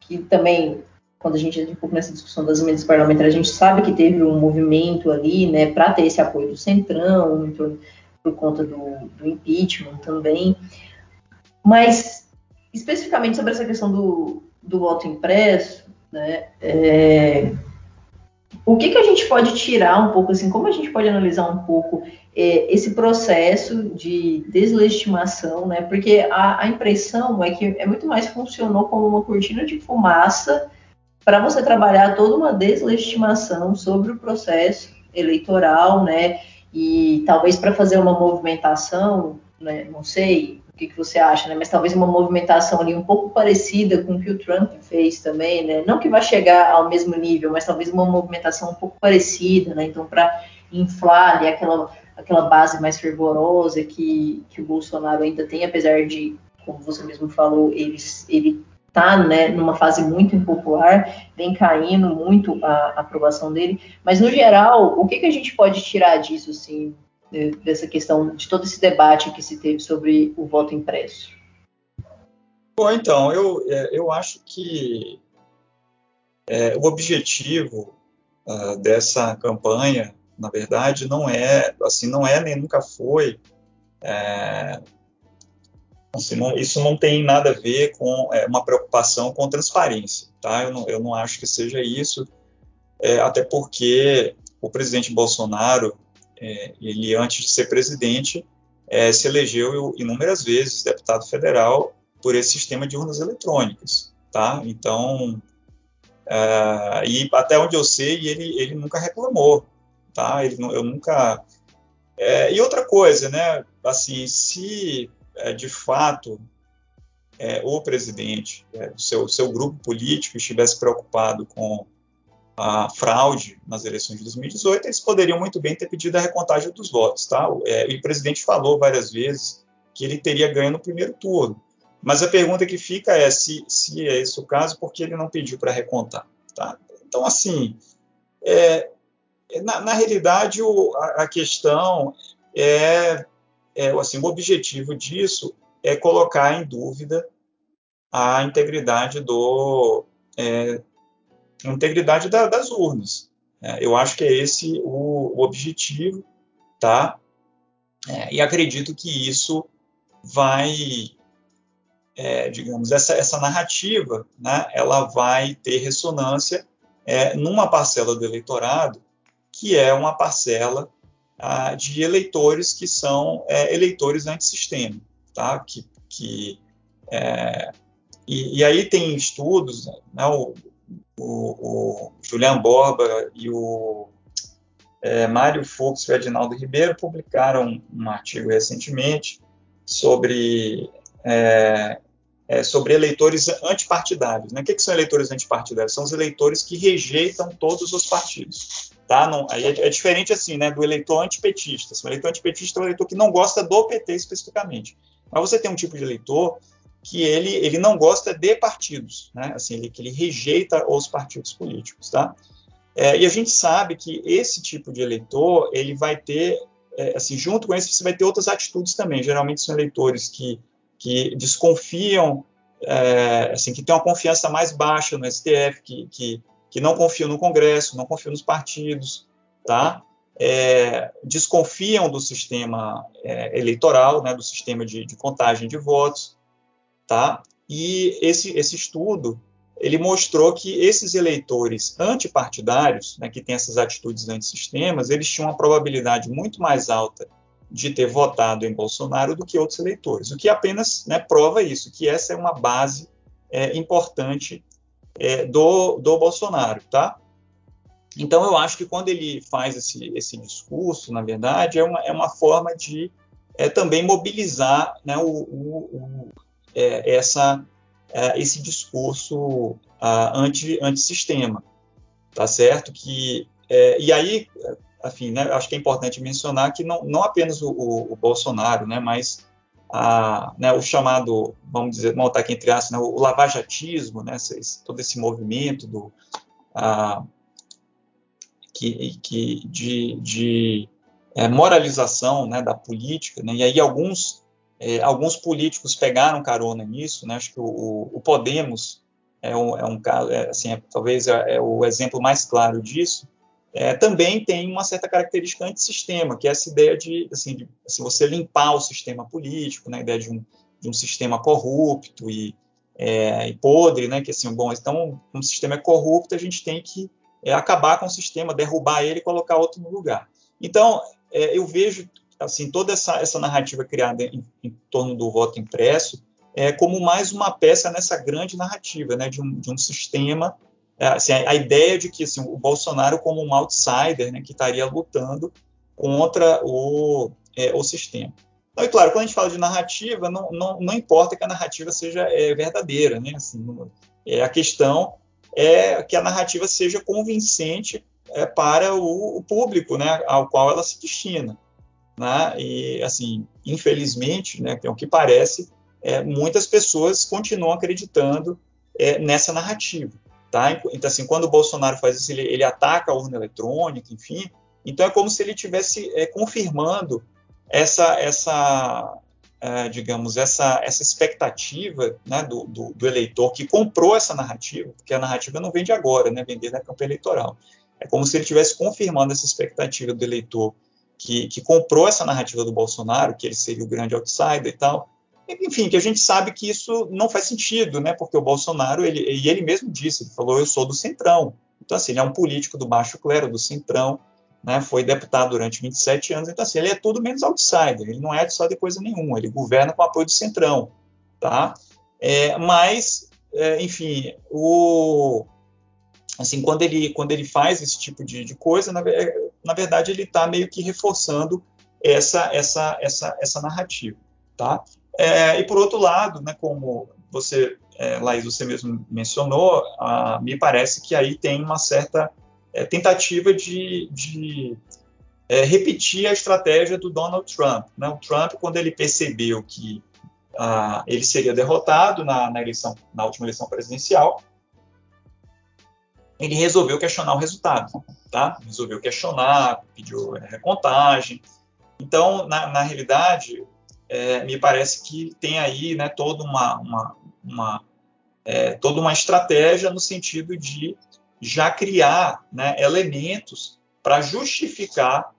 que também, quando a gente entra um pouco nessa discussão das emendas parlamentares, a gente sabe que teve um movimento ali né, para ter esse apoio do Centrão, então, por conta do, do impeachment também. Mas, especificamente sobre essa questão do, do voto impresso, né, é, o que, que a gente pode tirar um pouco, assim, como a gente pode analisar um pouco é, esse processo de deslegitimação, né? Porque a, a, impressão é que é muito mais funcionou como uma cortina de fumaça para você trabalhar toda uma deslegitimação sobre o processo eleitoral, né? E talvez para fazer uma movimentação, né? Não sei, que, que você acha, né? Mas talvez uma movimentação ali um pouco parecida com o que o Trump fez também, né? Não que vai chegar ao mesmo nível, mas talvez uma movimentação um pouco parecida, né? Então, para inflar ali aquela, aquela base mais fervorosa que, que o Bolsonaro ainda tem, apesar de, como você mesmo falou, ele, ele tá né, numa fase muito impopular, vem caindo muito a, a aprovação dele, mas no geral, o que, que a gente pode tirar disso, assim, dessa questão de todo esse debate que se teve sobre o voto impresso? Bom, então, eu, é, eu acho que é, o objetivo uh, dessa campanha, na verdade, não é, assim, não é nem nunca foi, é, assim, não, isso não tem nada a ver com é, uma preocupação com transparência, tá? Eu não, eu não acho que seja isso, é, até porque o presidente Bolsonaro é, ele, antes de ser presidente, é, se elegeu inúmeras vezes deputado federal por esse sistema de urnas eletrônicas, tá? Então, é, e até onde eu sei, ele, ele nunca reclamou, tá? Ele, eu nunca... É, e outra coisa, né? Assim, se é, de fato é, o presidente, o seu, seu grupo político estivesse preocupado com a fraude nas eleições de 2018, eles poderiam muito bem ter pedido a recontagem dos votos. Tá? É, o presidente falou várias vezes que ele teria ganho no primeiro turno. Mas a pergunta que fica é se, se é esse o caso, por que ele não pediu para recontar? Tá? Então, assim, é, na, na, realidade, o, a, a, questão é, é, assim, o objetivo disso é colocar em dúvida a integridade do, é, integridade da, das urnas. É, eu acho que é esse o, o objetivo, tá? É, e acredito que isso vai, é, digamos, essa, essa narrativa, né, ela vai ter ressonância é, numa parcela do eleitorado que é uma parcela de eleitores que são é, eleitores antissistema, tá? Que, que é, e, e, aí tem estudos, né, o, o, o Julian Borba e o é, Mário Fux e o Edinaldo Ribeiro publicaram um artigo recentemente sobre, é, é, sobre eleitores antipartidários. Né? O que, que, são eleitores antipartidários? São os eleitores que rejeitam todos os partidos. Tá? Não, aí é, é, diferente assim, né, do eleitor antipetista. O eleitor antipetista é o eleitor que não gosta do PT especificamente. Mas você tem um tipo de eleitor que ele, ele não gosta de partidos, né? assim, ele, que ele rejeita os partidos políticos. Tá? É, e a gente sabe que esse tipo de eleitor, ele vai ter, é, assim, junto com esse, você vai ter outras atitudes também. Geralmente são eleitores que, que desconfiam, é, assim, que têm uma confiança mais baixa no STF, que, que, que não confiam no Congresso, não confiam nos partidos, tá? É, desconfiam do sistema é, eleitoral, né, do sistema de, de contagem de votos, tá? E esse, esse estudo ele mostrou que esses eleitores antipartidários, né, que têm essas atitudes antissistemas, eles tinham uma probabilidade muito mais alta de ter votado em Bolsonaro do que outros eleitores, o que apenas né, prova isso, que essa é uma base é, importante é, do, do Bolsonaro, tá? Então eu acho que quando ele faz esse, esse discurso, na verdade, é uma, é uma forma de é, também mobilizar né, o, o, é, essa, é, esse discurso anti, antissistema, tá certo? Que, é, e aí, enfim, né, acho que é importante mencionar que não, não apenas o, o, o Bolsonaro, né, mas a, né, o chamado, vamos dizer, vamos botar aqui entre aspas, né, o lavajatismo, né, esse, todo esse movimento do, a, que, que de, de é, moralização né, da política, né, e aí alguns, é, alguns políticos pegaram carona nisso, né, acho que o, o Podemos é um, é um caso, é, assim, é, talvez é, é, o exemplo mais claro disso, é, também tem uma certa característica antissistema, que é essa ideia de, assim, de você limpar o sistema político, né, a ideia de um, de um sistema corrupto e, e, podre, né, que assim, bom, então, um sistema é corrupto, a gente tem que acabar com o sistema, derrubar ele e colocar outro no lugar. Então, eu vejo assim toda essa, essa narrativa criada em, em torno do voto impresso é, como mais uma peça nessa grande narrativa, né, de um, de um sistema é, assim, a, a, ideia de que assim, o Bolsonaro como um outsider né, que estaria lutando contra o, é, o sistema. Então, e claro, quando a gente fala de narrativa, não, não, não importa que a narrativa seja é, verdadeira, né? Assim, é, a questão é que a narrativa seja convincente é, para o, o, público, né, ao qual ela se destina, né? E assim, infelizmente, né, é o que parece, é, muitas pessoas continuam acreditando é, nessa narrativa. Tá? Então, assim, quando o Bolsonaro faz isso, ele, ele ataca a urna eletrônica, enfim. Então, é como se ele estivesse é, confirmando essa, essa é, digamos, essa, essa expectativa né, do, do, do, eleitor que comprou essa narrativa, porque a narrativa não vem de agora, né, vem desde a campanha eleitoral. É como se ele estivesse confirmando essa expectativa do eleitor que, que comprou essa narrativa do Bolsonaro, que ele seria o grande outsider e tal, enfim, que a gente sabe que isso não faz sentido, né? Porque o Bolsonaro, ele, e ele mesmo disse, ele falou, eu sou do Centrão. Então, assim, ele é um político do baixo clero, do Centrão, né? Foi deputado durante 27 anos, então, assim, ele é tudo menos outsider, ele não é só de coisa nenhuma, ele governa com apoio do Centrão, tá? É, mas, é, enfim, o, assim, quando ele, quando ele faz esse tipo de, de coisa, na, na verdade, ele está meio que reforçando essa, essa, essa, essa narrativa, tá? É, e por outro lado, né, como você, é, Laís, você mesmo mencionou, ah, me parece que aí tem uma certa é, tentativa de, de é, repetir a estratégia do Donald Trump. Né? O Trump, quando ele percebeu que ele seria derrotado na, na, eleição, na última eleição presidencial, ele resolveu questionar o resultado, tá? Resolveu questionar, pediu recontagem. Então, na, na realidade, é, me parece que tem aí né, toda uma, uma, uma é, toda uma estratégia no sentido de já criar né, elementos para justificar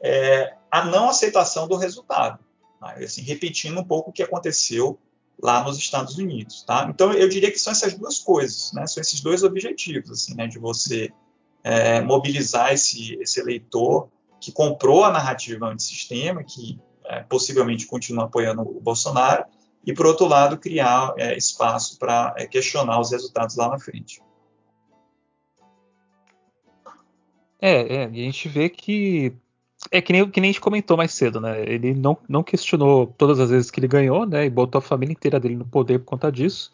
é, a não aceitação do resultado. Tá? Assim, repetindo um pouco o que aconteceu lá nos Estados Unidos. Tá? Então, eu diria que são essas duas coisas, né? são esses dois objetivos, assim, né, de você é, mobilizar esse, esse eleitor que comprou a narrativa antissistema, que é, possivelmente continua apoiando o Bolsonaro, e, por outro lado, criar é, espaço para é, questionar os resultados lá na frente. É, é, a gente vê que é que nem, que nem a gente comentou mais cedo, né? Ele não, não questionou todas as vezes que ele ganhou, né? E botou a família inteira dele no poder por conta disso.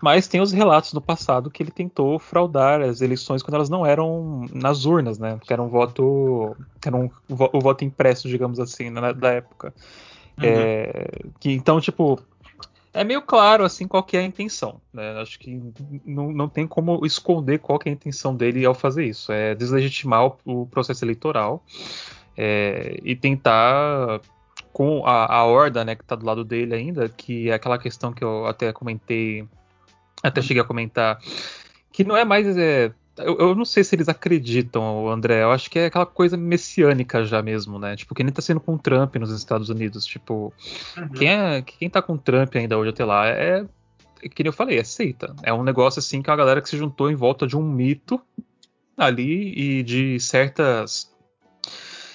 Mas tem os relatos no passado que ele tentou fraudar as eleições quando elas não eram nas urnas, né? Que era um voto. Que era um, o voto impresso, digamos assim, né, da época. Uhum. É, que, então, tipo, é meio claro assim qual é a intenção. Né? Acho que não, não tem como esconder qual é a intenção dele ao fazer isso. É deslegitimar o, o processo eleitoral é, e tentar com a, a horda né, que está do lado dele ainda, que é aquela questão que eu até comentei até cheguei a comentar que não é mais. É, eu, eu, não sei se eles acreditam, André. Eu acho que é aquela coisa messiânica já mesmo, né? Tipo, que nem tá sendo com o Trump nos Estados Unidos. Tipo, uhum. quem, é, quem tá com o Trump ainda hoje até lá é. é que nem eu falei, é seita. É um negócio assim que é uma galera que se juntou em volta de um mito ali e de certas.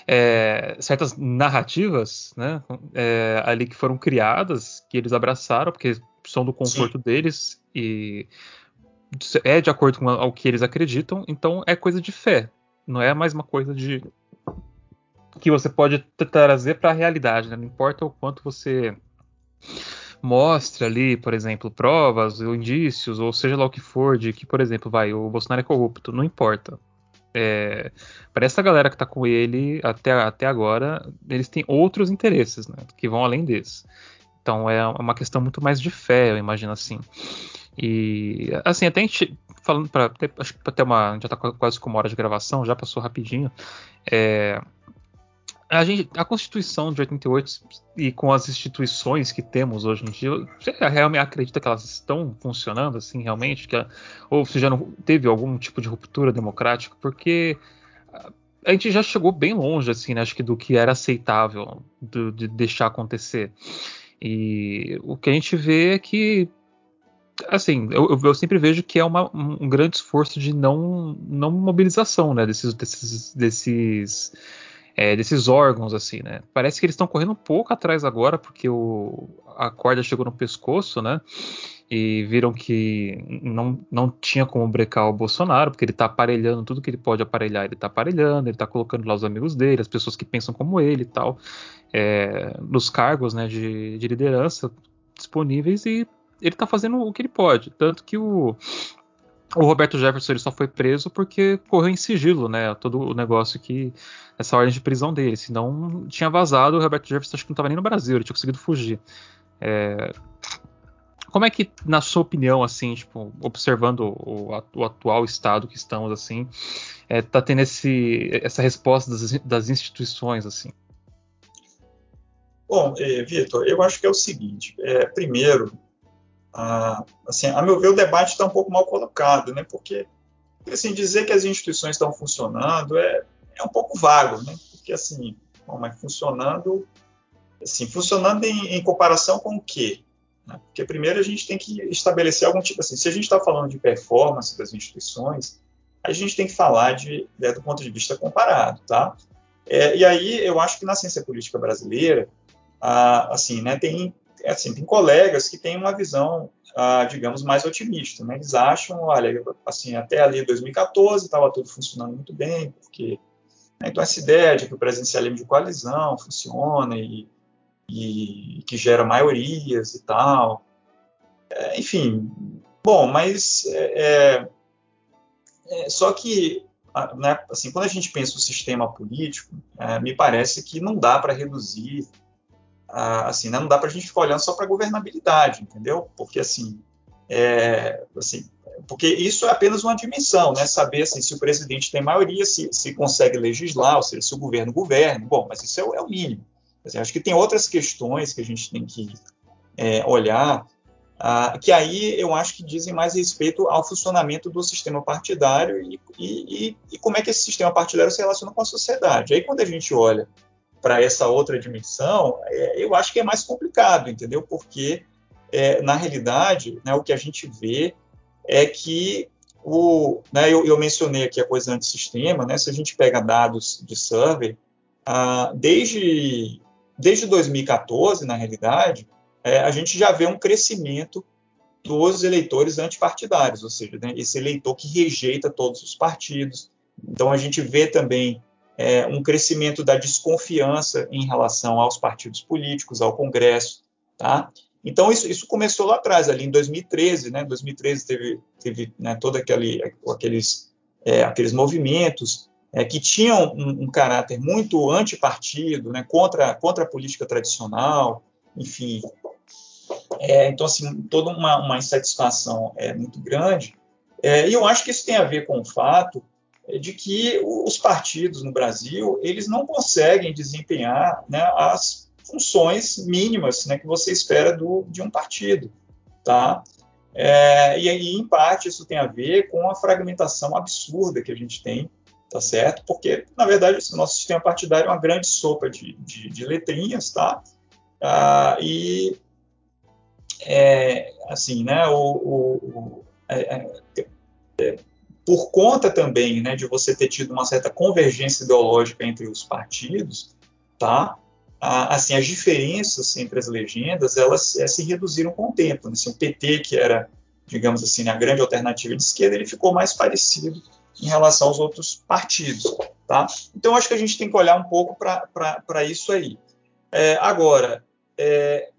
É, certas narrativas, né, é, ali que foram criadas, que eles abraçaram, porque são do conforto Sim. deles e é de acordo com o que eles acreditam, então é coisa de fé, não é mais uma coisa de que você pode trazer para a realidade, né? não importa o quanto você mostre ali, por exemplo, provas ou indícios, ou seja lá o que for, de que, por exemplo, vai, o Bolsonaro é corrupto, não importa. É, para essa galera que está com ele até, até agora, eles têm outros interesses, né, que vão além desse. Então é uma questão muito mais de fé, eu imagino assim. E assim, até a gente falando para acho que até uma já está quase com uma hora de gravação, já passou rapidinho. É, a, gente, a Constituição de 88 e com as instituições que temos hoje em dia, você realmente acredita que elas estão funcionando assim realmente? Que, ou se já não teve algum tipo de ruptura democrática? Porque a gente já chegou bem longe, assim, né, acho que do que era aceitável de deixar acontecer. E o que a gente vê é que assim, eu, eu, sempre vejo que é uma, um grande esforço de não, não mobilização, né, desses, desses, desses é, desses órgãos, assim, né? Parece que eles estão correndo um pouco atrás agora, porque o, a corda chegou no pescoço, né? E viram que não, não tinha como brecar o Bolsonaro, porque ele está aparelhando tudo que ele pode aparelhar, ele está aparelhando, ele está colocando lá os amigos dele, as pessoas que pensam como ele e tal, é, nos cargos né, de, de liderança disponíveis e ele está fazendo o que ele pode. Tanto que o, o Roberto Jefferson ele só foi preso porque correu em sigilo, né? Todo o negócio que. essa ordem de prisão dele. Senão tinha vazado, o Roberto Jefferson acho que não estava nem no Brasil, ele tinha conseguido fugir. É... Como é que, na sua opinião, assim, tipo, observando o, o atual estado que estamos, assim, é, tá tendo esse, essa resposta das, das instituições, assim? Bom, eh, Vitor, eu acho que é o seguinte: é, primeiro, ah, assim, a meu ver, o debate está um pouco mal colocado, né? Porque, assim, dizer que as instituições estão funcionando é, é um pouco vago, né? Porque, assim, bom, mas funcionando, assim, funcionando em, em comparação com o quê? Né? Porque, primeiro, a gente tem que estabelecer algum tipo, assim, se a gente está falando de performance das instituições, a gente tem que falar de, né, do ponto de vista comparado, tá? É, e aí, eu acho que na ciência política brasileira, ah, assim, né, tem é assim, tem colegas que têm uma visão, ah, digamos, mais otimista. Né? Eles acham, olha, assim, até ali 2014 estava tudo funcionando muito bem, porque né, então essa ideia de que o presencialismo de coalizão funciona e, e que gera maiorias e tal, é, enfim, bom, mas é, é, é só que né, assim, quando a gente pensa o sistema político, é, me parece que não dá para reduzir assim, né, não dá para a gente ficar olhando só para a governabilidade, entendeu? Porque assim, é, assim, porque isso é apenas uma dimensão, né? Saber assim, se o presidente tem maioria, se, se consegue legislar, ou seja, se o governo governa, bom, mas isso é, é o mínimo. Assim, acho que tem outras questões que a gente tem que é, olhar, ah, que aí eu acho que dizem mais respeito ao funcionamento do sistema partidário e, e, e, como é que esse sistema partidário se relaciona com a sociedade. Aí quando a gente olha para essa outra dimensão, é, eu acho que é mais complicado, entendeu? Porque, é, na realidade, né, o que a gente vê é que o, né, eu, eu, mencionei aqui a coisa antissistema, né, se a gente pega dados de survey, ah, desde, desde 2014, na realidade, é, a gente já vê um crescimento dos eleitores antipartidários, ou seja, né, esse eleitor que rejeita todos os partidos. Então, a gente vê também é, um crescimento da desconfiança em relação aos partidos políticos, ao Congresso, tá? Então isso, isso começou lá atrás, ali em 2013, né? 2013 teve, teve né, todo aquele, aqueles, é, aqueles movimentos é, que tinham um, um, caráter muito antipartido, né? Contra, contra a política tradicional, enfim. É, então assim toda uma, uma insatisfação é muito grande. É, e eu acho que isso tem a ver com o fato é de que os partidos no Brasil eles não conseguem desempenhar né, as funções mínimas né, que você espera do, de um partido, tá? É, e aí, em parte, isso tem a ver com a fragmentação absurda que a gente tem, tá certo? Porque, na verdade, o nosso sistema partidário é uma grande sopa de, de, de letrinhas, tá? Ah, e, é, assim, né, o, o, o é, é por conta também né, de você ter tido uma certa convergência ideológica entre os partidos, tá? assim, as diferenças entre as legendas elas é, se reduziram com o tempo. Né? Assim, o PT, que era, digamos assim, a grande alternativa de esquerda, ele ficou mais parecido em relação aos outros partidos. Tá? Então, acho que a gente tem que olhar um pouco para isso aí. É, agora, é,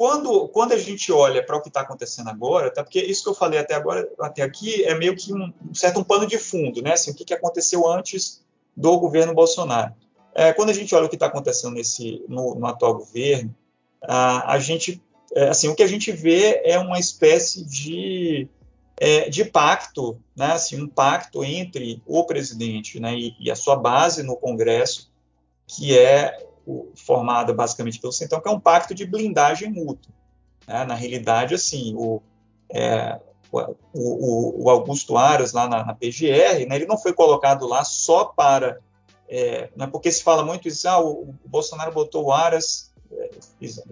quando, quando a gente olha para o que está acontecendo agora, até porque isso que eu falei até agora, até aqui, é meio que um, um certo um pano de fundo, né? Assim, o que, que aconteceu antes do governo Bolsonaro. É, quando a gente olha o que está acontecendo nesse, no, no, atual governo, a, a gente, é, assim, o que a gente vê é uma espécie de, é, de pacto, né? Assim, um pacto entre o presidente né, e, e a sua base no Congresso, que é formada basicamente pelo Centrão, que é um pacto de blindagem mútua. Né? Na realidade, assim, o, é, o, o, Augusto Aras, lá na, na PGR, né, ele não foi colocado lá só para. É, né, porque se fala muito isso, ah, o, o Bolsonaro botou o Aras é,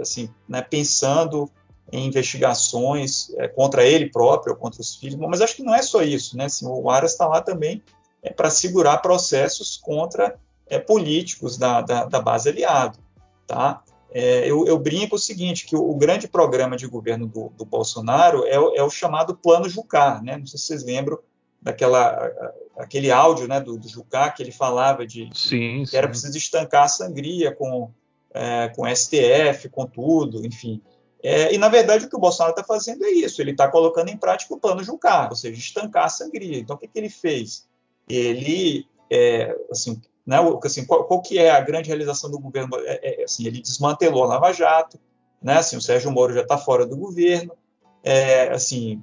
assim, né, pensando em investigações é, contra ele próprio, contra os filhos, mas acho que não é só isso. Né, assim, o Aras está lá também é, para segurar processos contra é, políticos da, da, da, base aliado. Tá? É, eu, eu, brinco o seguinte, que o, o grande programa de governo do, do Bolsonaro é o, é o, chamado Plano Jucá. Né? Não sei se vocês lembram daquela aquele áudio né, do, do Jucá que ele falava de sim, que sim. era preciso estancar a sangria com, é, com STF, com tudo, enfim. É, e, na verdade, o que o Bolsonaro está fazendo é isso. Ele está colocando em prática o plano Jucá, ou seja, estancar a sangria. Então, o que, que ele fez? Ele, é, assim, né, assim, qual, qual, que é a grande realização do governo? É, é, assim, ele desmantelou a Lava Jato, né, assim, o Sérgio Moro já está fora do governo, é, assim,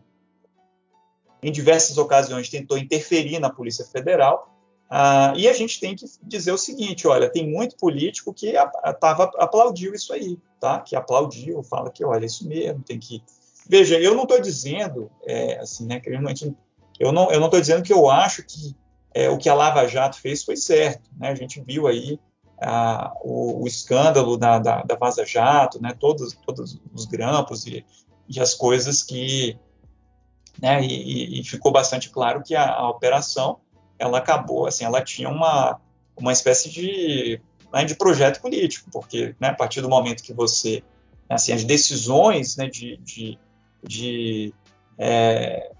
em diversas ocasiões tentou interferir na Polícia Federal, ah, e a gente tem que dizer o seguinte, olha, tem muito político que tava, aplaudiu isso aí, tá? Que aplaudiu, fala que, olha, isso mesmo, tem que... Veja, eu não estou dizendo, é, assim, né, eu não eu não estou dizendo que eu acho que é, o que a Lava Jato fez foi certo. Né? A gente viu aí a, o, o, escândalo da, da, da, Vaza Jato, né? todos, todos os grampos e, e as coisas que. Né? E, e, ficou bastante claro que a, a, operação ela acabou, assim, ela tinha uma, uma espécie de, né, de projeto político, porque né, a partir do momento que você. Assim, as decisões né, de, de, de é,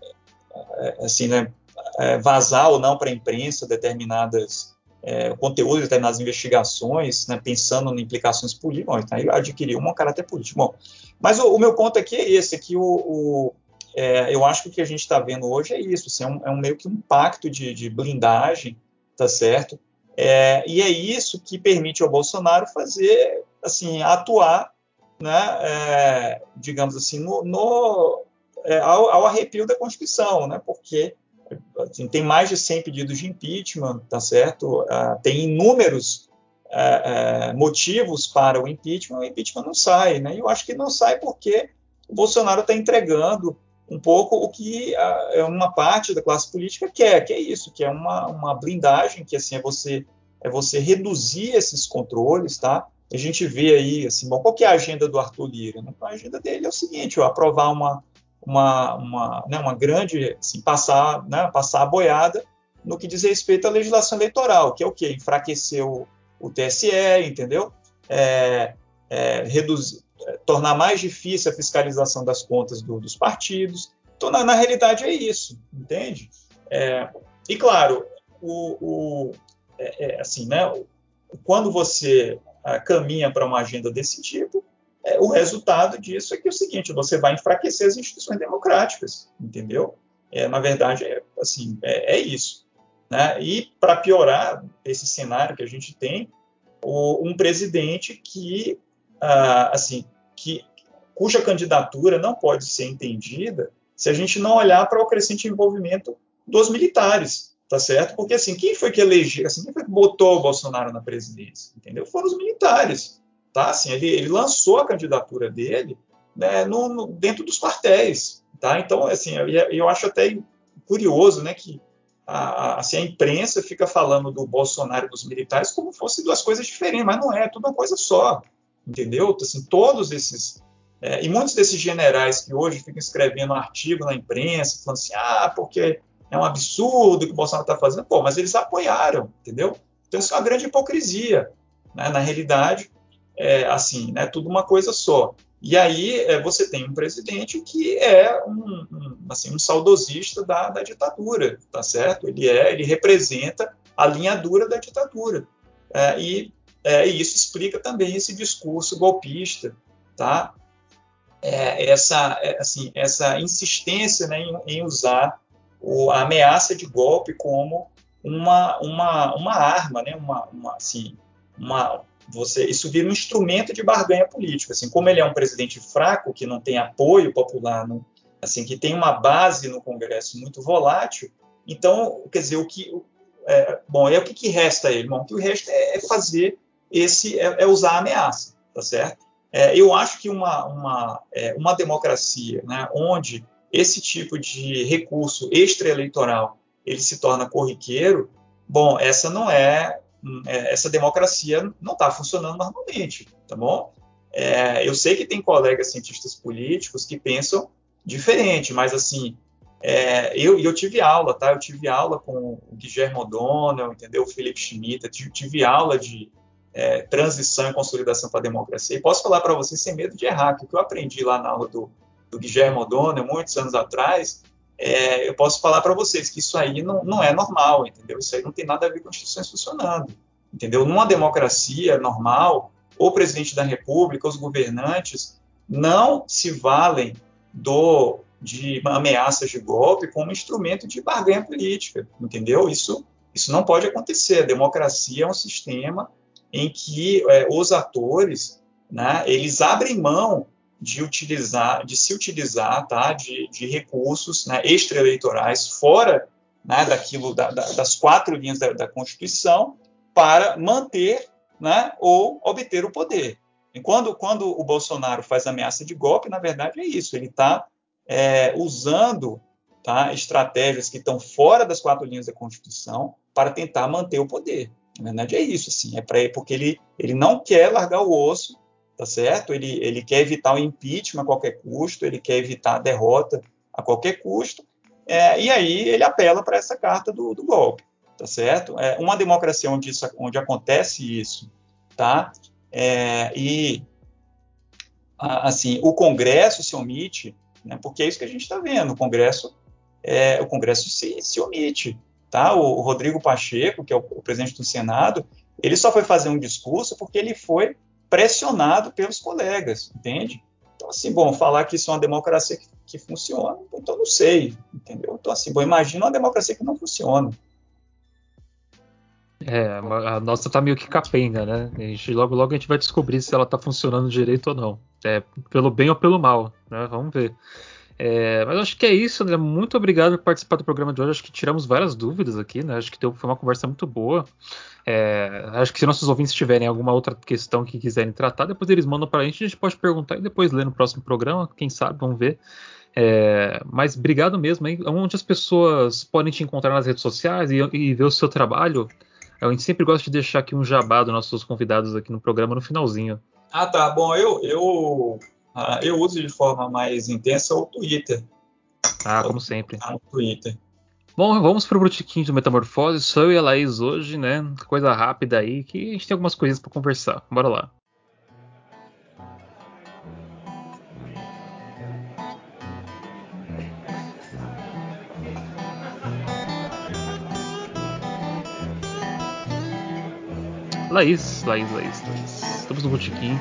é assim, né, é, vazar ou não para a imprensa determinadas é, conteúdos, determinadas investigações, né, pensando em implicações políticas, então adquiriu um caráter político. Bom, mas o, o, meu ponto aqui é esse, é que o, o é, eu acho que o que a gente está vendo hoje é isso, assim, é, um, é, um, meio que um pacto de, de blindagem, tá certo? É, e é isso que permite ao Bolsonaro fazer, assim, atuar, né, é, digamos assim, no, no é, ao, ao, arrepio da Constituição, né, porque assim, tem mais de 100 pedidos de impeachment, tá certo? Uh, tem inúmeros motivos para o impeachment, o impeachment não sai, né? E eu acho que não sai porque o Bolsonaro está entregando um pouco o que é uma parte da classe política quer, que é isso, que é uma, uma blindagem, que assim é você é você reduzir esses controles, tá? A gente vê aí, assim, bom, qual é a agenda do Arthur Lira? Né? A agenda dele é o seguinte, ó, aprovar uma uma, uma, né, uma grande, assim, passar, né, passar a boiada no que diz respeito à legislação eleitoral, que é o quê? Enfraquecer o, o TSE, entendeu? É, é, reduzir, é, tornar mais difícil a fiscalização das contas do, dos partidos. Então, na, na, realidade, é isso, entende? É, e, claro, o, o é, é, assim, né, quando você ah, caminha para uma agenda desse tipo, é, o resultado disso é que é o seguinte, você vai enfraquecer as instituições democráticas, entendeu? É, na verdade, é, assim, é, é isso. Né? E, para piorar esse cenário que a gente tem, o, um presidente que, ah, assim, que, cuja candidatura não pode ser entendida se a gente não olhar para o crescente envolvimento dos militares, tá certo? Porque, assim, quem foi que elegeu, assim, quem foi que botou o Bolsonaro na presidência, entendeu? Foram os militares, tá? Assim, ele, ele lançou a candidatura dele né, no, no, dentro dos quartéis, tá? Então, assim, eu, eu acho até curioso, né, que a, assim, a imprensa fica falando do Bolsonaro e dos militares como fossem duas coisas diferentes, mas não é, é tudo uma coisa só, entendeu? Assim, todos esses é, e muitos desses generais que hoje ficam escrevendo artigo na imprensa, falando assim, ah, porque é um absurdo o que o Bolsonaro está fazendo, pô, mas eles apoiaram, entendeu? Então isso é uma grande hipocrisia. Né? Na realidade, é, assim, né, tudo uma coisa só. E aí é, você tem um presidente que é um, um, assim, um saudosista da, da, ditadura, tá certo? Ele é, ele representa a linha dura da ditadura. É, e, é, e, isso explica também esse discurso golpista, tá? é, essa, é, assim, essa insistência né, em, em, usar o, a ameaça de golpe como uma, uma, uma arma, né, uma, uma, assim, uma, você, isso vira um instrumento de barganha política. Assim, como ele é um presidente fraco, que não tem apoio popular, assim, que tem uma base no Congresso muito volátil, então, quer dizer, o que, é, bom, é o que, que resta a ele? Bom, o que resta é, é fazer esse, é, é, usar a ameaça, tá certo? É, eu acho que uma, uma, é, uma democracia, né, onde esse tipo de recurso extraeleitoral ele se torna corriqueiro, bom, essa não é é, essa democracia não está funcionando normalmente, tá bom? É, eu sei que tem colegas cientistas políticos que pensam diferente, mas assim, é, eu, eu tive aula, tá? Eu tive aula com o Guilherme O'Donnell, entendeu? O Felipe Schmidt, tive, tive aula de é, transição e consolidação para a democracia. E posso falar para vocês sem medo de errar, que o que eu aprendi lá na aula do, do Guilherme O'Donnell, muitos anos atrás, é, eu posso falar para vocês que isso aí não, não é normal, entendeu? Isso aí não tem nada a ver com instituições funcionando, entendeu? Numa democracia normal, o presidente da República, os governantes não se valem do de ameaças de golpe como instrumento de barganha política, entendeu? Isso isso não pode acontecer. A democracia é um sistema em que é, os atores, né, eles abrem mão de utilizar, de se utilizar, tá, de, de recursos né, extraeleitorais fora né, daquilo da, da, das quatro linhas da, da, Constituição para manter, né, ou obter o poder. E quando, quando o Bolsonaro faz ameaça de golpe, na verdade é isso, ele está é, usando tá, estratégias que estão fora das quatro linhas da Constituição para tentar manter o poder. Na verdade é isso, assim, é para porque ele, ele não quer largar o osso tá certo? Ele, ele quer evitar o impeachment a qualquer custo, ele quer evitar a derrota a qualquer custo, é, e aí ele apela para essa carta do, do, golpe, tá certo? É, uma democracia onde, isso, onde acontece isso, tá? É, e assim, o Congresso se omite, né, porque é isso que a gente está vendo, o Congresso, é, o Congresso se, se omite, tá? O, Rodrigo Pacheco, que é o, o presidente do Senado, ele só foi fazer um discurso porque ele foi pressionado pelos colegas, entende? Então, assim, bom, falar que isso é uma democracia que, que funciona, então não sei, entendeu? Então, assim, bom, imagina uma democracia que não funciona. É, a nossa tá meio que capenga, né? A gente, logo, logo a gente vai descobrir se ela tá funcionando direito ou não. É, pelo bem ou pelo mal, né? Vamos ver. É, mas acho que é isso, André. Muito obrigado por participar do programa de hoje. Acho que tiramos várias dúvidas aqui, né? Acho que deu, foi uma conversa muito boa. É, acho que se nossos ouvintes tiverem alguma outra questão que quiserem tratar, depois eles mandam para a gente, a gente pode perguntar e depois ler no próximo programa. Quem sabe, vamos ver. É, mas obrigado mesmo. Hein? Onde as pessoas podem te encontrar nas redes sociais e, e ver o seu trabalho. A gente sempre gosta de deixar aqui um jabá dos nossos convidados aqui no programa no finalzinho. Ah, tá. Bom, eu, eu ah, eu uso de forma mais intensa o Twitter. Ah, como sempre. Ah, no Twitter. Bom, vamos para o botiquim do Metamorfose. Sou eu e a Laís hoje, né? Coisa rápida aí, que a gente tem algumas coisas para conversar. Bora lá. Laís, Laís, Laís, Laís. Estamos no botiquim.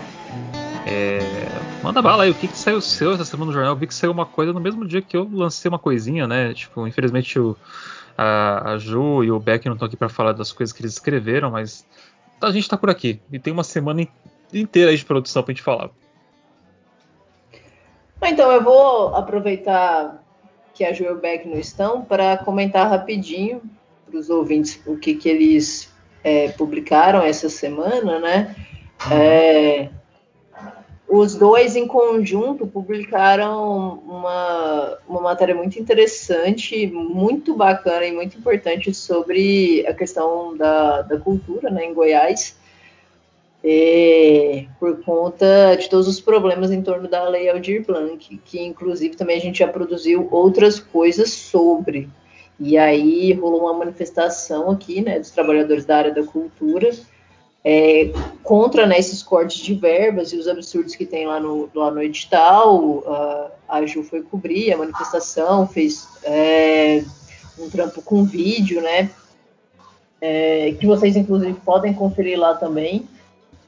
É, manda bala aí, o que, que saiu seu essa semana no jornal? Eu vi que saiu uma coisa no mesmo dia que eu lancei uma coisinha, né? Tipo, infelizmente o, a, a Ju e o Beck não estão aqui para falar das coisas que eles escreveram, mas a gente tá por aqui e tem uma semana inteira aí de produção pra gente falar. Então, eu vou aproveitar que a Ju e o Beck não estão para comentar rapidinho para os ouvintes o que, que eles é, publicaram essa semana, né? É, os dois em conjunto publicaram uma, uma matéria muito interessante, muito bacana e muito importante sobre a questão da, da cultura né, em Goiás, é, por conta de todos os problemas em torno da Lei Aldir Blanc, que inclusive também a gente já produziu outras coisas sobre. E aí rolou uma manifestação aqui né, dos trabalhadores da área da cultura é, contra né, esses cortes de verbas e os absurdos que tem lá no, lá no edital. Uh, a Ju foi cobrir a manifestação, fez é, um trampo com vídeo, né? É, que vocês inclusive podem conferir lá também.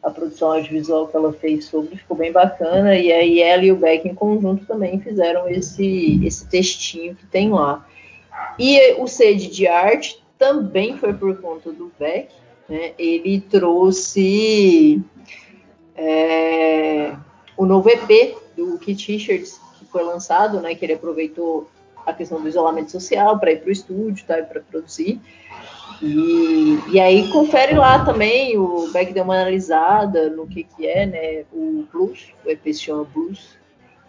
a produção audiovisual que ela fez sobre, ficou bem bacana. E aí ela e o Beck em conjunto também fizeram esse, esse textinho que tem lá. E o Sede de Arte também foi por conta do Beck. Né? Ele trouxe é, o novo EP do Kit Richards, que foi lançado, né? que ele aproveitou a questão do isolamento social para ir para o estúdio, tá, para produzir. E, e aí confere lá também, o Beck deu uma analisada no que, que é, né, o blues, o EP se chama blues,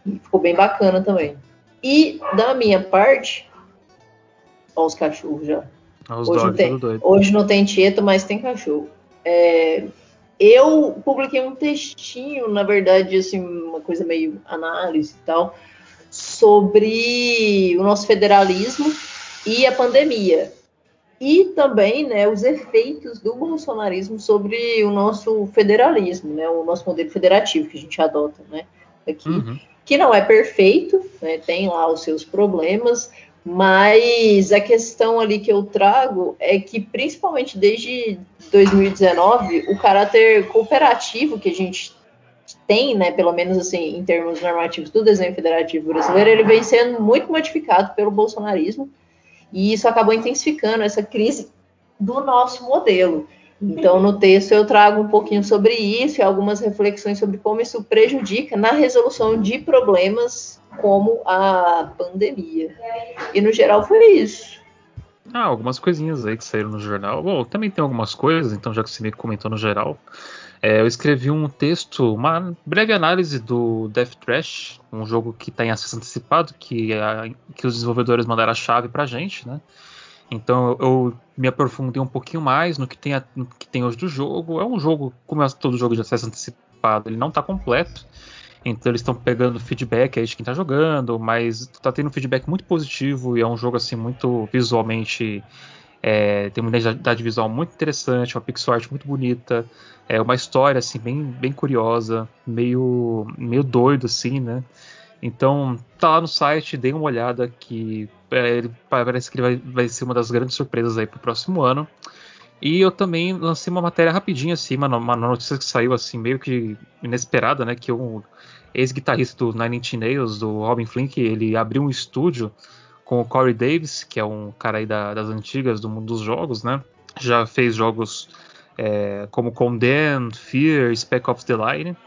e ficou bem bacana também. E da minha parte, ó os cachorros já. Os hoje, dogs, não tem, doido. hoje não tem tieta, mas tem cachorro. É, eu publiquei um textinho, na verdade, assim, uma coisa meio análise e tal, sobre o nosso federalismo e a pandemia e também né, os efeitos do bolsonarismo sobre o nosso federalismo, né, o nosso modelo federativo que a gente adota né, aqui, Uhum. que não é perfeito, né, tem lá os seus problemas, mas a questão ali que eu trago é que, principalmente desde 2019, o caráter cooperativo que a gente tem, né, pelo menos assim, em termos normativos do desenho federativo brasileiro, ele vem sendo muito modificado pelo bolsonarismo, e isso acabou intensificando essa crise do nosso modelo. Então, no texto, eu trago um pouquinho sobre isso e algumas reflexões sobre como isso prejudica na resolução de problemas como a pandemia. E, no geral, foi isso. Ah, algumas coisinhas aí que saíram no jornal. Bom, também tem algumas coisas, então já que você me comentou no geral. É, eu escrevi um texto, uma breve análise do Death Trash, um jogo que está em acesso antecipado, que, a, que os desenvolvedores mandaram a chave pra gente, né? Então eu me aprofundei um pouquinho mais no que tem, a, no que tem hoje do jogo. É um jogo, como é todo jogo de acesso antecipado, ele não está completo. Então eles estão pegando feedback aí de quem está jogando, mas está tendo um feedback muito positivo e é um jogo assim muito visualmente é, tem uma identidade visual muito interessante, uma pixel art muito bonita, é uma história assim bem, bem curiosa, meio meio doido assim, né? Então tá lá no site, dê uma olhada que é, parece que ele vai, vai ser uma das grandes surpresas aí pro próximo ano. E eu também lancei uma matéria rapidinha assim, uma, uma notícia que saiu assim meio que inesperada, né? Que o ex-guitarrista do Nine Inch Nails, do Robin Flink, ele abriu um estúdio com o Corey Davis, que é um cara aí da, das antigas do mundo dos jogos, né? Já fez jogos é, como Condemned, Fear, Spec Ops The Line,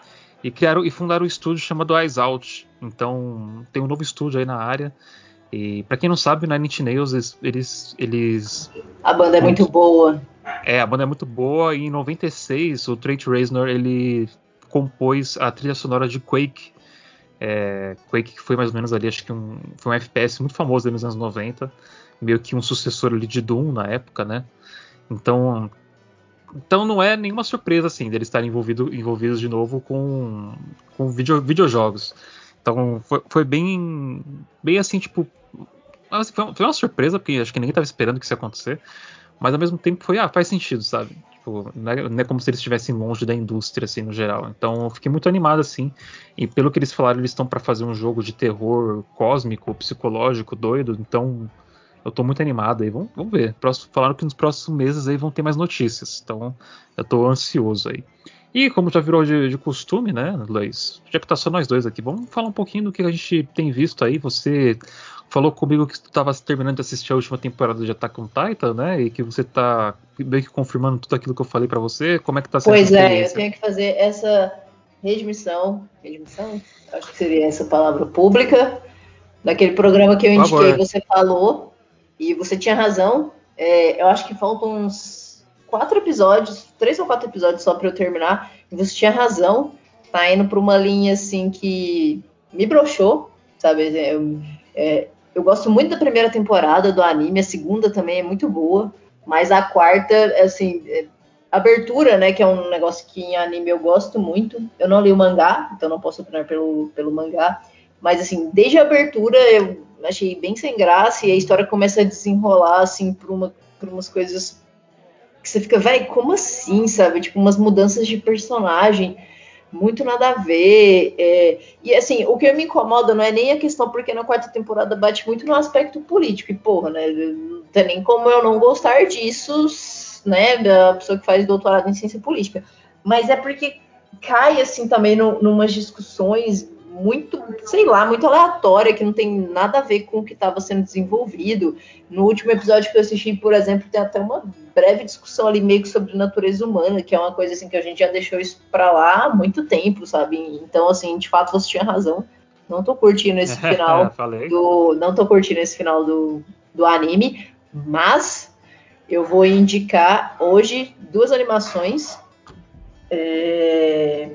e criaram e fundaram um estúdio chamado Eyes Out. Então tem um novo estúdio aí na área. E para quem não sabe, Nine Inch Nails eles, eles a banda é muito boa. É, a banda é muito boa e em 96 o Trent Reznor ele compôs a trilha sonora de Quake. É, Quake que foi mais ou menos ali, acho que um, foi um FPS muito famoso nos anos 90, meio que um sucessor ali de Doom na época, né? Então, então não é nenhuma surpresa assim deles estarem envolvido, envolvidos de novo com, com video, videojogos. Então foi, foi bem, bem assim tipo, foi uma surpresa porque acho que ninguém estava esperando que isso ia acontecer, mas ao mesmo tempo foi ah faz sentido, sabe? Tipo, não é, não é, como se eles estivessem longe da indústria, assim, no geral. Então, eu fiquei muito animado, assim. E pelo que eles falaram, eles estão para fazer um jogo de terror cósmico, psicológico, doido. Então, eu tô muito animado aí. Vamos, vamos ver. Próximo, falaram que nos próximos meses aí vão ter mais notícias. Então, eu tô ansioso aí. E como já virou de, de costume, né, Luiz? Já que tá só nós dois aqui, vamos falar um pouquinho do que a gente tem visto aí. Você falou comigo que tu estava terminando de assistir a última temporada de Attack on Titan, né? E que você tá meio que confirmando tudo aquilo que eu falei para você. Como é que tá sendo Pois é, eu tenho que fazer essa redmissão, redmissão? Acho que seria essa palavra pública, daquele programa que eu indiquei, você falou, e você tinha razão. É, eu acho que faltam uns quatro episódios, três ou quatro episódios só para eu terminar, e você tinha razão. Tá indo para uma linha assim que me broxou, sabe? Eu, é, eu gosto muito da primeira temporada do anime, a segunda também é muito boa, mas a quarta, assim, é, abertura, né, que é um negócio que em anime eu gosto muito. Eu não li o mangá, então não posso opinar pelo, pelo mangá, mas assim, desde a abertura eu achei bem sem graça e a história começa a desenrolar assim por, uma, por umas coisas que você fica, velho, como assim, sabe? Tipo, umas mudanças de personagem muito nada a ver. É, e assim, o que me incomoda não é nem a questão, porque na quarta temporada bate muito no aspecto político, e porra, né? Não tem nem como eu não gostar disso, né? Da pessoa que faz doutorado em ciência política. mas é porque cai assim também no, numas discussões muito, sei lá, muito aleatória, que não tem nada a ver com o que estava sendo desenvolvido. No último episódio que eu assisti, por exemplo, tem até uma breve discussão ali meio que sobre natureza humana, que é uma coisa assim que a gente já deixou isso para lá há muito tempo, sabe? Então, assim, de fato você tinha razão. Não tô curtindo esse final do. Não tô curtindo esse final do, do anime, mas eu vou indicar hoje duas animações. É,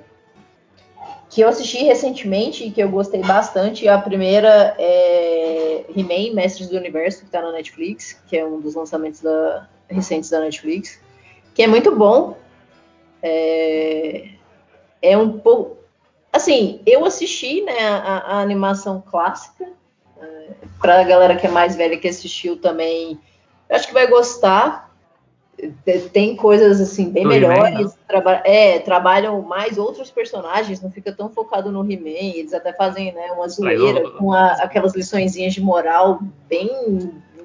que eu assisti recentemente e que eu gostei bastante. A primeira é He-Man, Mestres do Universo, que está na Netflix, que é um dos lançamentos da, recentes da Netflix, que é muito bom. É, é um pouco. Assim, eu assisti né, a, a animação clássica. É, Para a galera que é mais velha que assistiu também, acho que vai gostar tem coisas assim bem melhores, né? traba é, trabalham mais outros personagens, não fica tão focado no He-Man, eles até fazem né, uma zoeira eu... com a, aquelas liçõezinhas de moral bem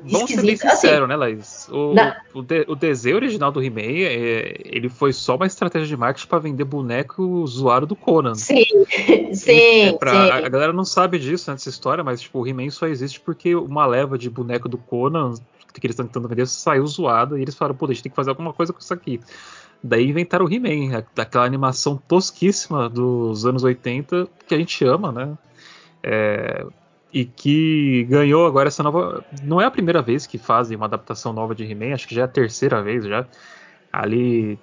Vamos ser bem sinceros, assim, né, Laís? O, na... o, de, o, desenho original do He-Man, é, ele foi só uma estratégia de marketing para vender boneco zoado do Conan. Sim, sim, é pra, sim. A, a, galera não sabe disso nessa história, mas tipo, o He-Man só existe porque uma leva de boneco do Conan que eles estão tentando vender saiu zoada e eles falaram, pô, a gente tem que fazer alguma coisa com isso aqui. Daí inventaram o He-Man, aquela animação tosquíssima dos anos 80 que a gente ama, né? É, e que ganhou agora essa nova. Não é a primeira vez que fazem uma adaptação nova de He-Man, acho que já é a terceira vez já. Ali,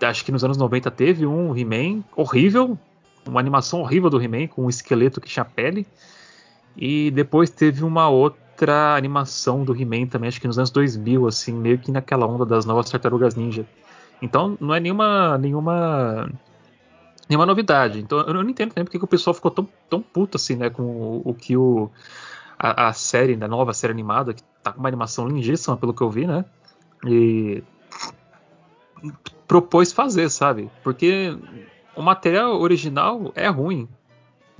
acho que nos anos 90 teve um He-Man horrível, uma animação horrível do He-Man com um esqueleto que tinha pele. E depois teve uma outra outra animação do He-Man também, acho que nos anos 2000, assim, meio que naquela onda das novas Tartarugas Ninja. Então não é nenhuma nenhuma nenhuma novidade. Então eu não entendo também porque que o pessoal ficou tão, tão puto assim, né, com o, o que o a, a, série, da nova série animada, que tá com uma animação lindíssima pelo que eu vi, né? E propôs fazer, sabe? Porque o material original é ruim.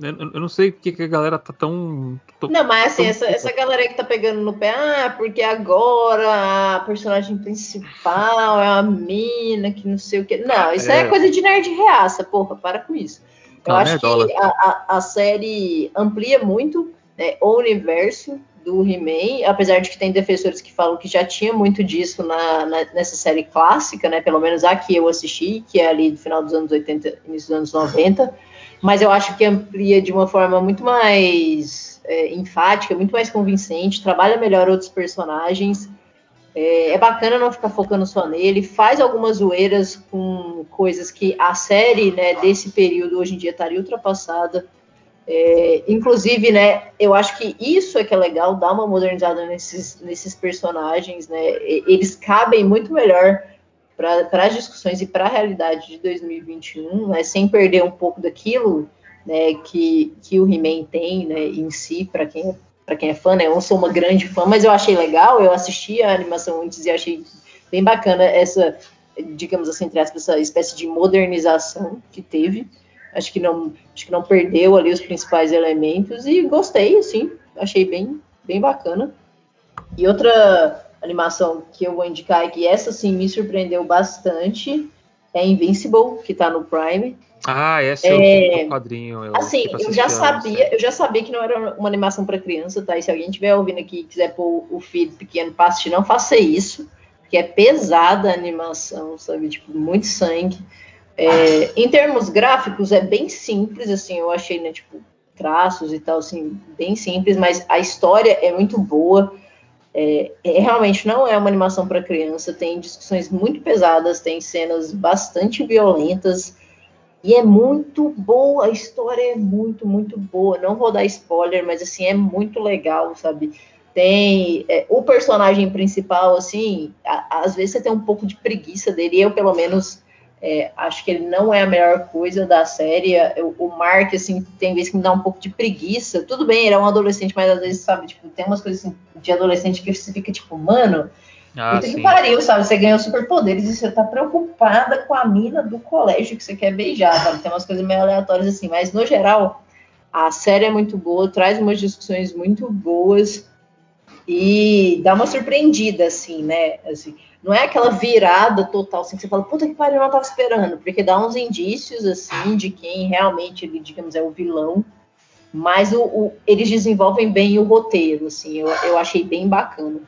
Eu, não sei porque que a galera tá tão. tão não, mas assim, tão... essa, essa galera que tá pegando no pé, ah, porque agora a personagem principal é uma mina que não sei o que. Não, isso é, é coisa de nerd reaça, porra, para com isso. Eu não, acho que a, a, a, série amplia muito né, o universo do He-Man, apesar de que tem defensores que falam que já tinha muito disso na, na, nessa série clássica, né? Pelo menos a que eu assisti, que é ali do final dos anos 80, início dos anos 90 mas eu acho que amplia de uma forma muito mais é, enfática, muito mais convincente, trabalha melhor outros personagens. É, é, bacana não ficar focando só nele, faz algumas zoeiras com coisas que a série né, desse período hoje em dia estaria ultrapassada. É, inclusive, né, eu acho que isso é que é legal, dar uma modernizada nesses, nesses personagens, né? Eles cabem muito melhor para as discussões e para a realidade de 2021, né, sem perder um pouco daquilo né, que, que o He-Man tem né, em si, para quem, é, para quem é fã. Né, eu não sou uma grande fã, mas eu achei legal, eu assisti a animação antes e achei bem bacana essa, digamos assim, entre aspas, essa espécie de modernização que teve. Acho que não, acho que não perdeu ali os principais elementos e gostei, assim, achei bem, bem bacana. E outra animação que eu vou indicar é que essa sim me surpreendeu bastante. É Invincible, que tá no Prime. Ah, esse é, é o quadrinho. Eu assim, eu já sabia, eu já sabia que não era uma animação para criança, tá? E se alguém estiver ouvindo aqui e quiser pôr o filho pequeno para assistir, não faça isso, porque é pesada a animação, sabe? Tipo, muito sangue. É, em termos gráficos, é bem simples, assim, eu achei, né, tipo, traços e tal, assim, bem simples, mas a história é muito boa. É, é, realmente não é uma animação para criança, tem discussões muito pesadas, tem cenas bastante violentas e é muito boa, a história é muito, muito boa. Não vou dar spoiler, mas assim, é muito legal, sabe? Tem é, o personagem principal, assim, a, às vezes você tem um pouco de preguiça dele, eu pelo menos é, acho que ele não é a melhor coisa da série. O, o Mark, assim, tem vezes que me dá um pouco de preguiça. Tudo bem, ele é um adolescente, mas às vezes, sabe, tipo, tem umas coisas assim, de adolescente que você fica tipo, mano, ah, puta que pariu, sabe? Você ganhou superpoderes e você tá preocupada com a mina do colégio que você quer beijar, sabe? Tem umas coisas meio aleatórias assim, mas no geral, a série é muito boa, traz umas discussões muito boas e dá uma surpreendida, assim, né? Assim, não é aquela virada total, assim, que você fala, puta que pariu, eu não tava esperando, porque dá uns indícios, assim, de quem realmente, ele, digamos, é o vilão, mas o, o, eles desenvolvem bem o roteiro, assim, eu, eu achei bem bacana.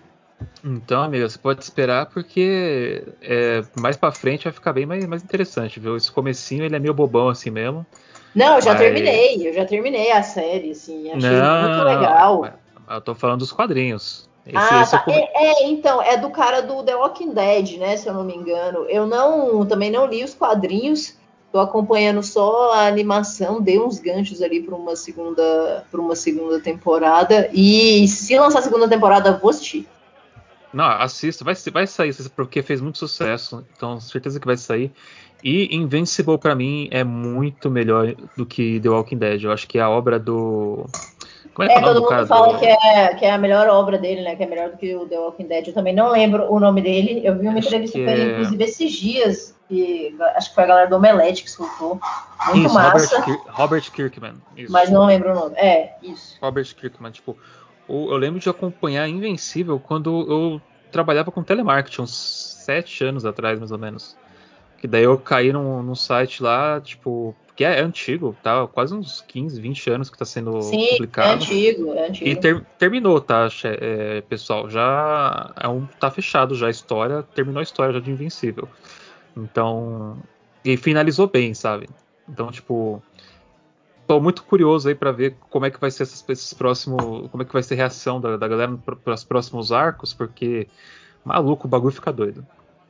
Então, amigo, você pode esperar porque é, mais para frente vai ficar bem mais, mais interessante, viu? Esse comecinho ele é meio bobão assim mesmo. Não, eu já mas... terminei, eu já terminei a série, assim, achei não, muito legal. Eu tô falando dos quadrinhos. Esse, ah, esse tá. é, é, é, então, é do cara do The Walking Dead, né? Se eu não me engano. Eu não, também não li os quadrinhos. Tô acompanhando só a animação, dei uns ganchos ali para uma segunda, para uma segunda temporada. E se lançar a segunda temporada, vou assistir. Não, assista, vai, vai sair, porque fez muito sucesso, então certeza que vai sair. E Invincible para mim é muito melhor do que The Walking Dead. Eu acho que é a obra do como é, que é, é todo mundo fala que, é, que é a melhor obra dele, né? Que é melhor do que o The Walking Dead. Eu também não lembro o nome dele. Eu vi uma acho entrevista com ele, é... inclusive, esses dias. E acho que foi a galera do Omelete que soltou. Muito isso, massa. Robert, Robert Kirkman. Isso. Mas não lembro o nome. É, isso. Robert Kirkman. Tipo, eu lembro de acompanhar Invencível quando eu trabalhava com telemarketing, uns sete anos atrás, mais ou menos. Que daí eu caí num, num site lá, tipo, que é, antigo, tá? Quase uns 15, 20 anos que está sendo Sim, publicado. É antigo, é antigo. E ter, terminou, tá, é, pessoal? Já é um, tá fechado já a história, terminou a história já de Invencível. Então, e finalizou bem, sabe? Então, tipo, tô muito curioso aí para ver como é que vai ser esses, esses próximos, como é que vai ser a reação da, da galera para os próximos arcos, porque maluco, o bagulho fica doido.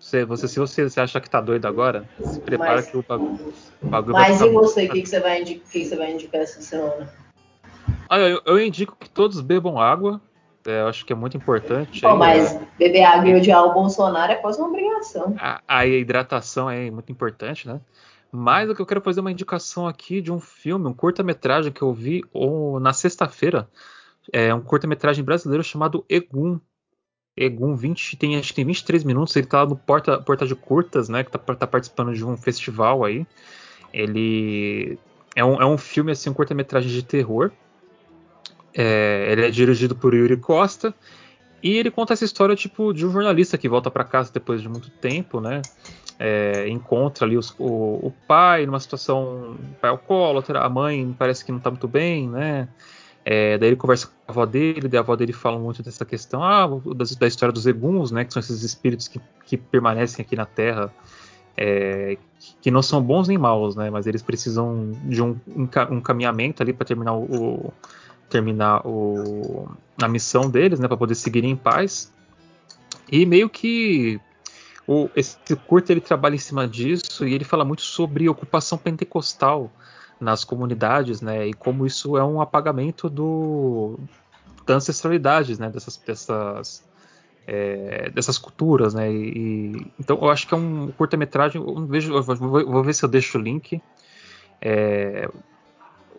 Você, você, se você, você acha que tá doido agora, se prepara mas, que o bagulho, o bagulho Mas e você, o que, que, você vai indicar, que você vai indicar essa semana? Ah, eu, eu, indico que todos bebam água. É, eu acho que é muito importante. Pô, aí, mas é... beber água e odiar o Bolsonaro é quase uma obrigação. A, a hidratação é muito importante, né? Mas o que eu quero fazer uma indicação aqui de um filme, um curta-metragem que eu vi ou, na sexta-feira. É um curta-metragem brasileiro chamado Egum. Egum 20, tem, acho que tem 23 minutos, ele tá lá no Porta, Porta de Curtas, né? Que tá, tá participando de um festival aí. Ele é um, é um filme, assim, um curta-metragem de terror. É, ele é dirigido por Yuri Costa. E ele conta essa história, tipo, de um jornalista que volta para casa depois de muito tempo, né? É, encontra ali os, o, o, pai numa situação. Pai alcoólatra, a mãe parece que não tá muito bem, né? É, daí ele conversa com a avó dele, daí a avó dele fala muito dessa questão ah, da, da história dos eguns, né, que são esses espíritos que, que permanecem aqui na Terra, é, que não são bons nem maus, né, mas eles precisam de um, um caminhamento ali para terminar o, terminar o, a missão deles, né, para poder seguir em paz. E meio que o, esse curto ele trabalha em cima disso e ele fala muito sobre ocupação pentecostal nas comunidades, né? E como isso é um apagamento do da ancestralidade, né? Dessas dessas é, dessas culturas, né? E, então eu acho que é um curta-metragem. Vejo, vou, vou, ver se eu deixo o link. É,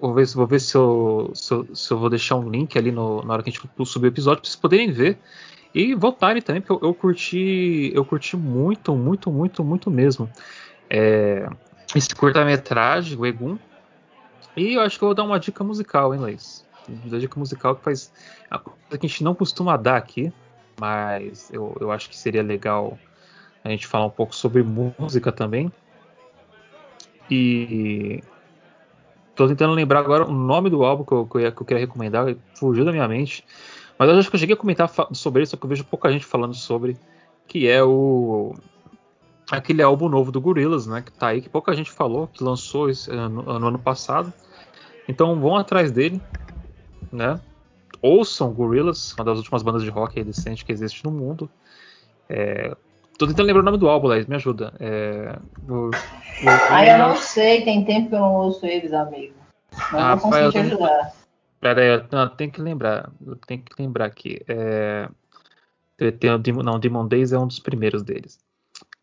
vou ver, vou ver se, eu, se, eu, se eu vou deixar um link ali no, na hora que a gente subir o episódio para vocês poderem ver e voltarem também, porque eu, eu, curti, eu curti muito, muito, muito, muito mesmo. É, esse curta-metragem, o Egum, e eu acho que eu vou dar uma dica musical, hein, Luiz? Uma dica musical que faz. A coisa que a gente não costuma dar aqui, mas eu, eu acho que seria legal a gente falar um pouco sobre música também. E. Tô tentando lembrar agora o nome do álbum que eu, que eu, que eu queria recomendar, fugiu da minha mente. Mas eu acho que eu cheguei a comentar sobre isso, só que eu vejo pouca gente falando sobre, que é o aquele álbum novo do Gorillaz, né, que tá aí, que pouca gente falou, que lançou esse, no, no ano passado. Então vão atrás dele, né? Ouçam Gorillaz, uma das últimas bandas de rock decente que existe no mundo. É, tô tentando lembrar o nome do álbum, Laís, me ajuda. É, o, o, ah, eu não sei, tem tempo que eu não ouço eles, amigo. Não ah, vou conseguir te ajudar. Pera aí, não, tem que lembrar, tem que lembrar aqui. É, tem, o Demon, não, Demon Days é um dos primeiros deles.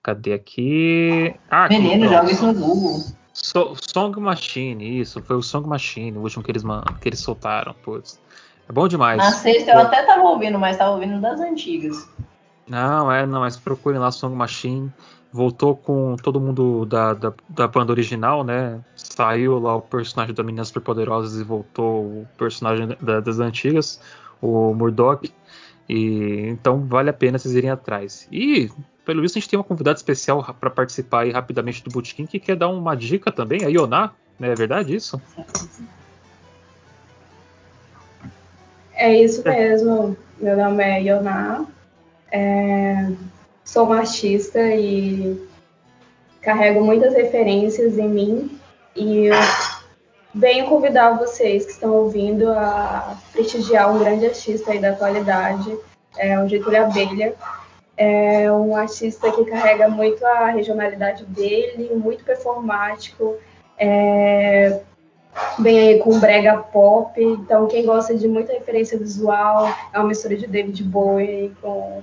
Cadê aqui? Ah, Menino, joga isso no Google. So, Song Machine, isso, foi o Song Machine, o último que eles, que eles soltaram, putz. É bom demais. Na sexta eu até tava ouvindo, mas tava ouvindo das antigas. Não, é, não, mas procurem lá Song Machine. Voltou com todo mundo da, da, da banda original, né? Saiu lá o personagem da Meninas Superpoderosas e voltou o personagem da, das antigas, o Murdoch. E então vale a pena vocês irem atrás. E pelo visto, a gente tem uma convidada especial para participar aí rapidamente do Bootkin que quer dar uma dica também, a Ioná, né? É verdade isso? É isso mesmo. Meu nome é Ioná. É... Sou uma artista e carrego muitas referências em mim. E venho convidar vocês que estão ouvindo a prestigiar um grande artista aí da atualidade, é o Getúlio Abelha. É um artista que carrega muito a regionalidade dele, muito performático, é, vem aí com brega pop, então quem gosta de muita referência visual, é uma mistura de David Bowie com,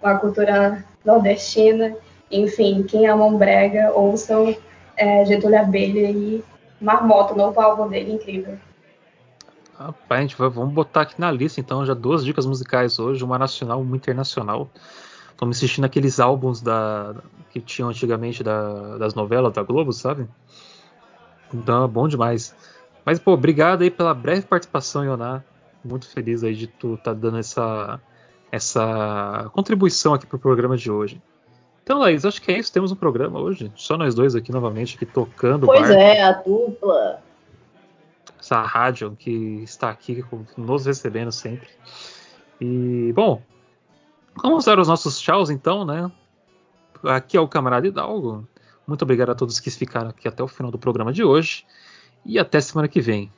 com a cultura nordestina, enfim, quem ama um brega, ouçam é, Getúlio Abelha e Marmota, o novo álbum dele, incrível. Rapaz, a gente vai, vamos botar aqui na lista então já duas dicas musicais hoje, uma nacional e uma internacional. Estamos assistindo aqueles álbuns da, que tinham antigamente da, das novelas da Globo, sabe? Então é bom demais. Mas, pô, obrigado aí pela breve participação, Ioná. Muito feliz aí de tu estar tá dando essa, essa contribuição aqui pro programa de hoje. Então, Laís, acho que é isso. Temos um programa hoje. Só nós dois aqui novamente, aqui tocando. Pois é, a dupla. Essa rádio que está aqui nos recebendo sempre. E, bom, vamos dar os nossos tchauz então, né? Aqui é o camarada Hidalgo. Muito obrigado a todos que ficaram aqui até o final do programa de hoje. E até semana que vem.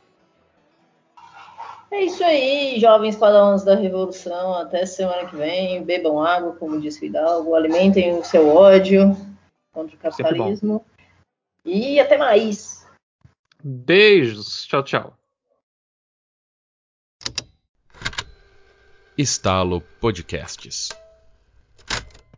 É isso aí, jovens padrões da revolução. Até semana que vem. Bebam água, como disse o Hidalgo. Alimentem o seu ódio contra o capitalismo. E até mais. Beijos. Tchau, tchau. Estalo Podcasts.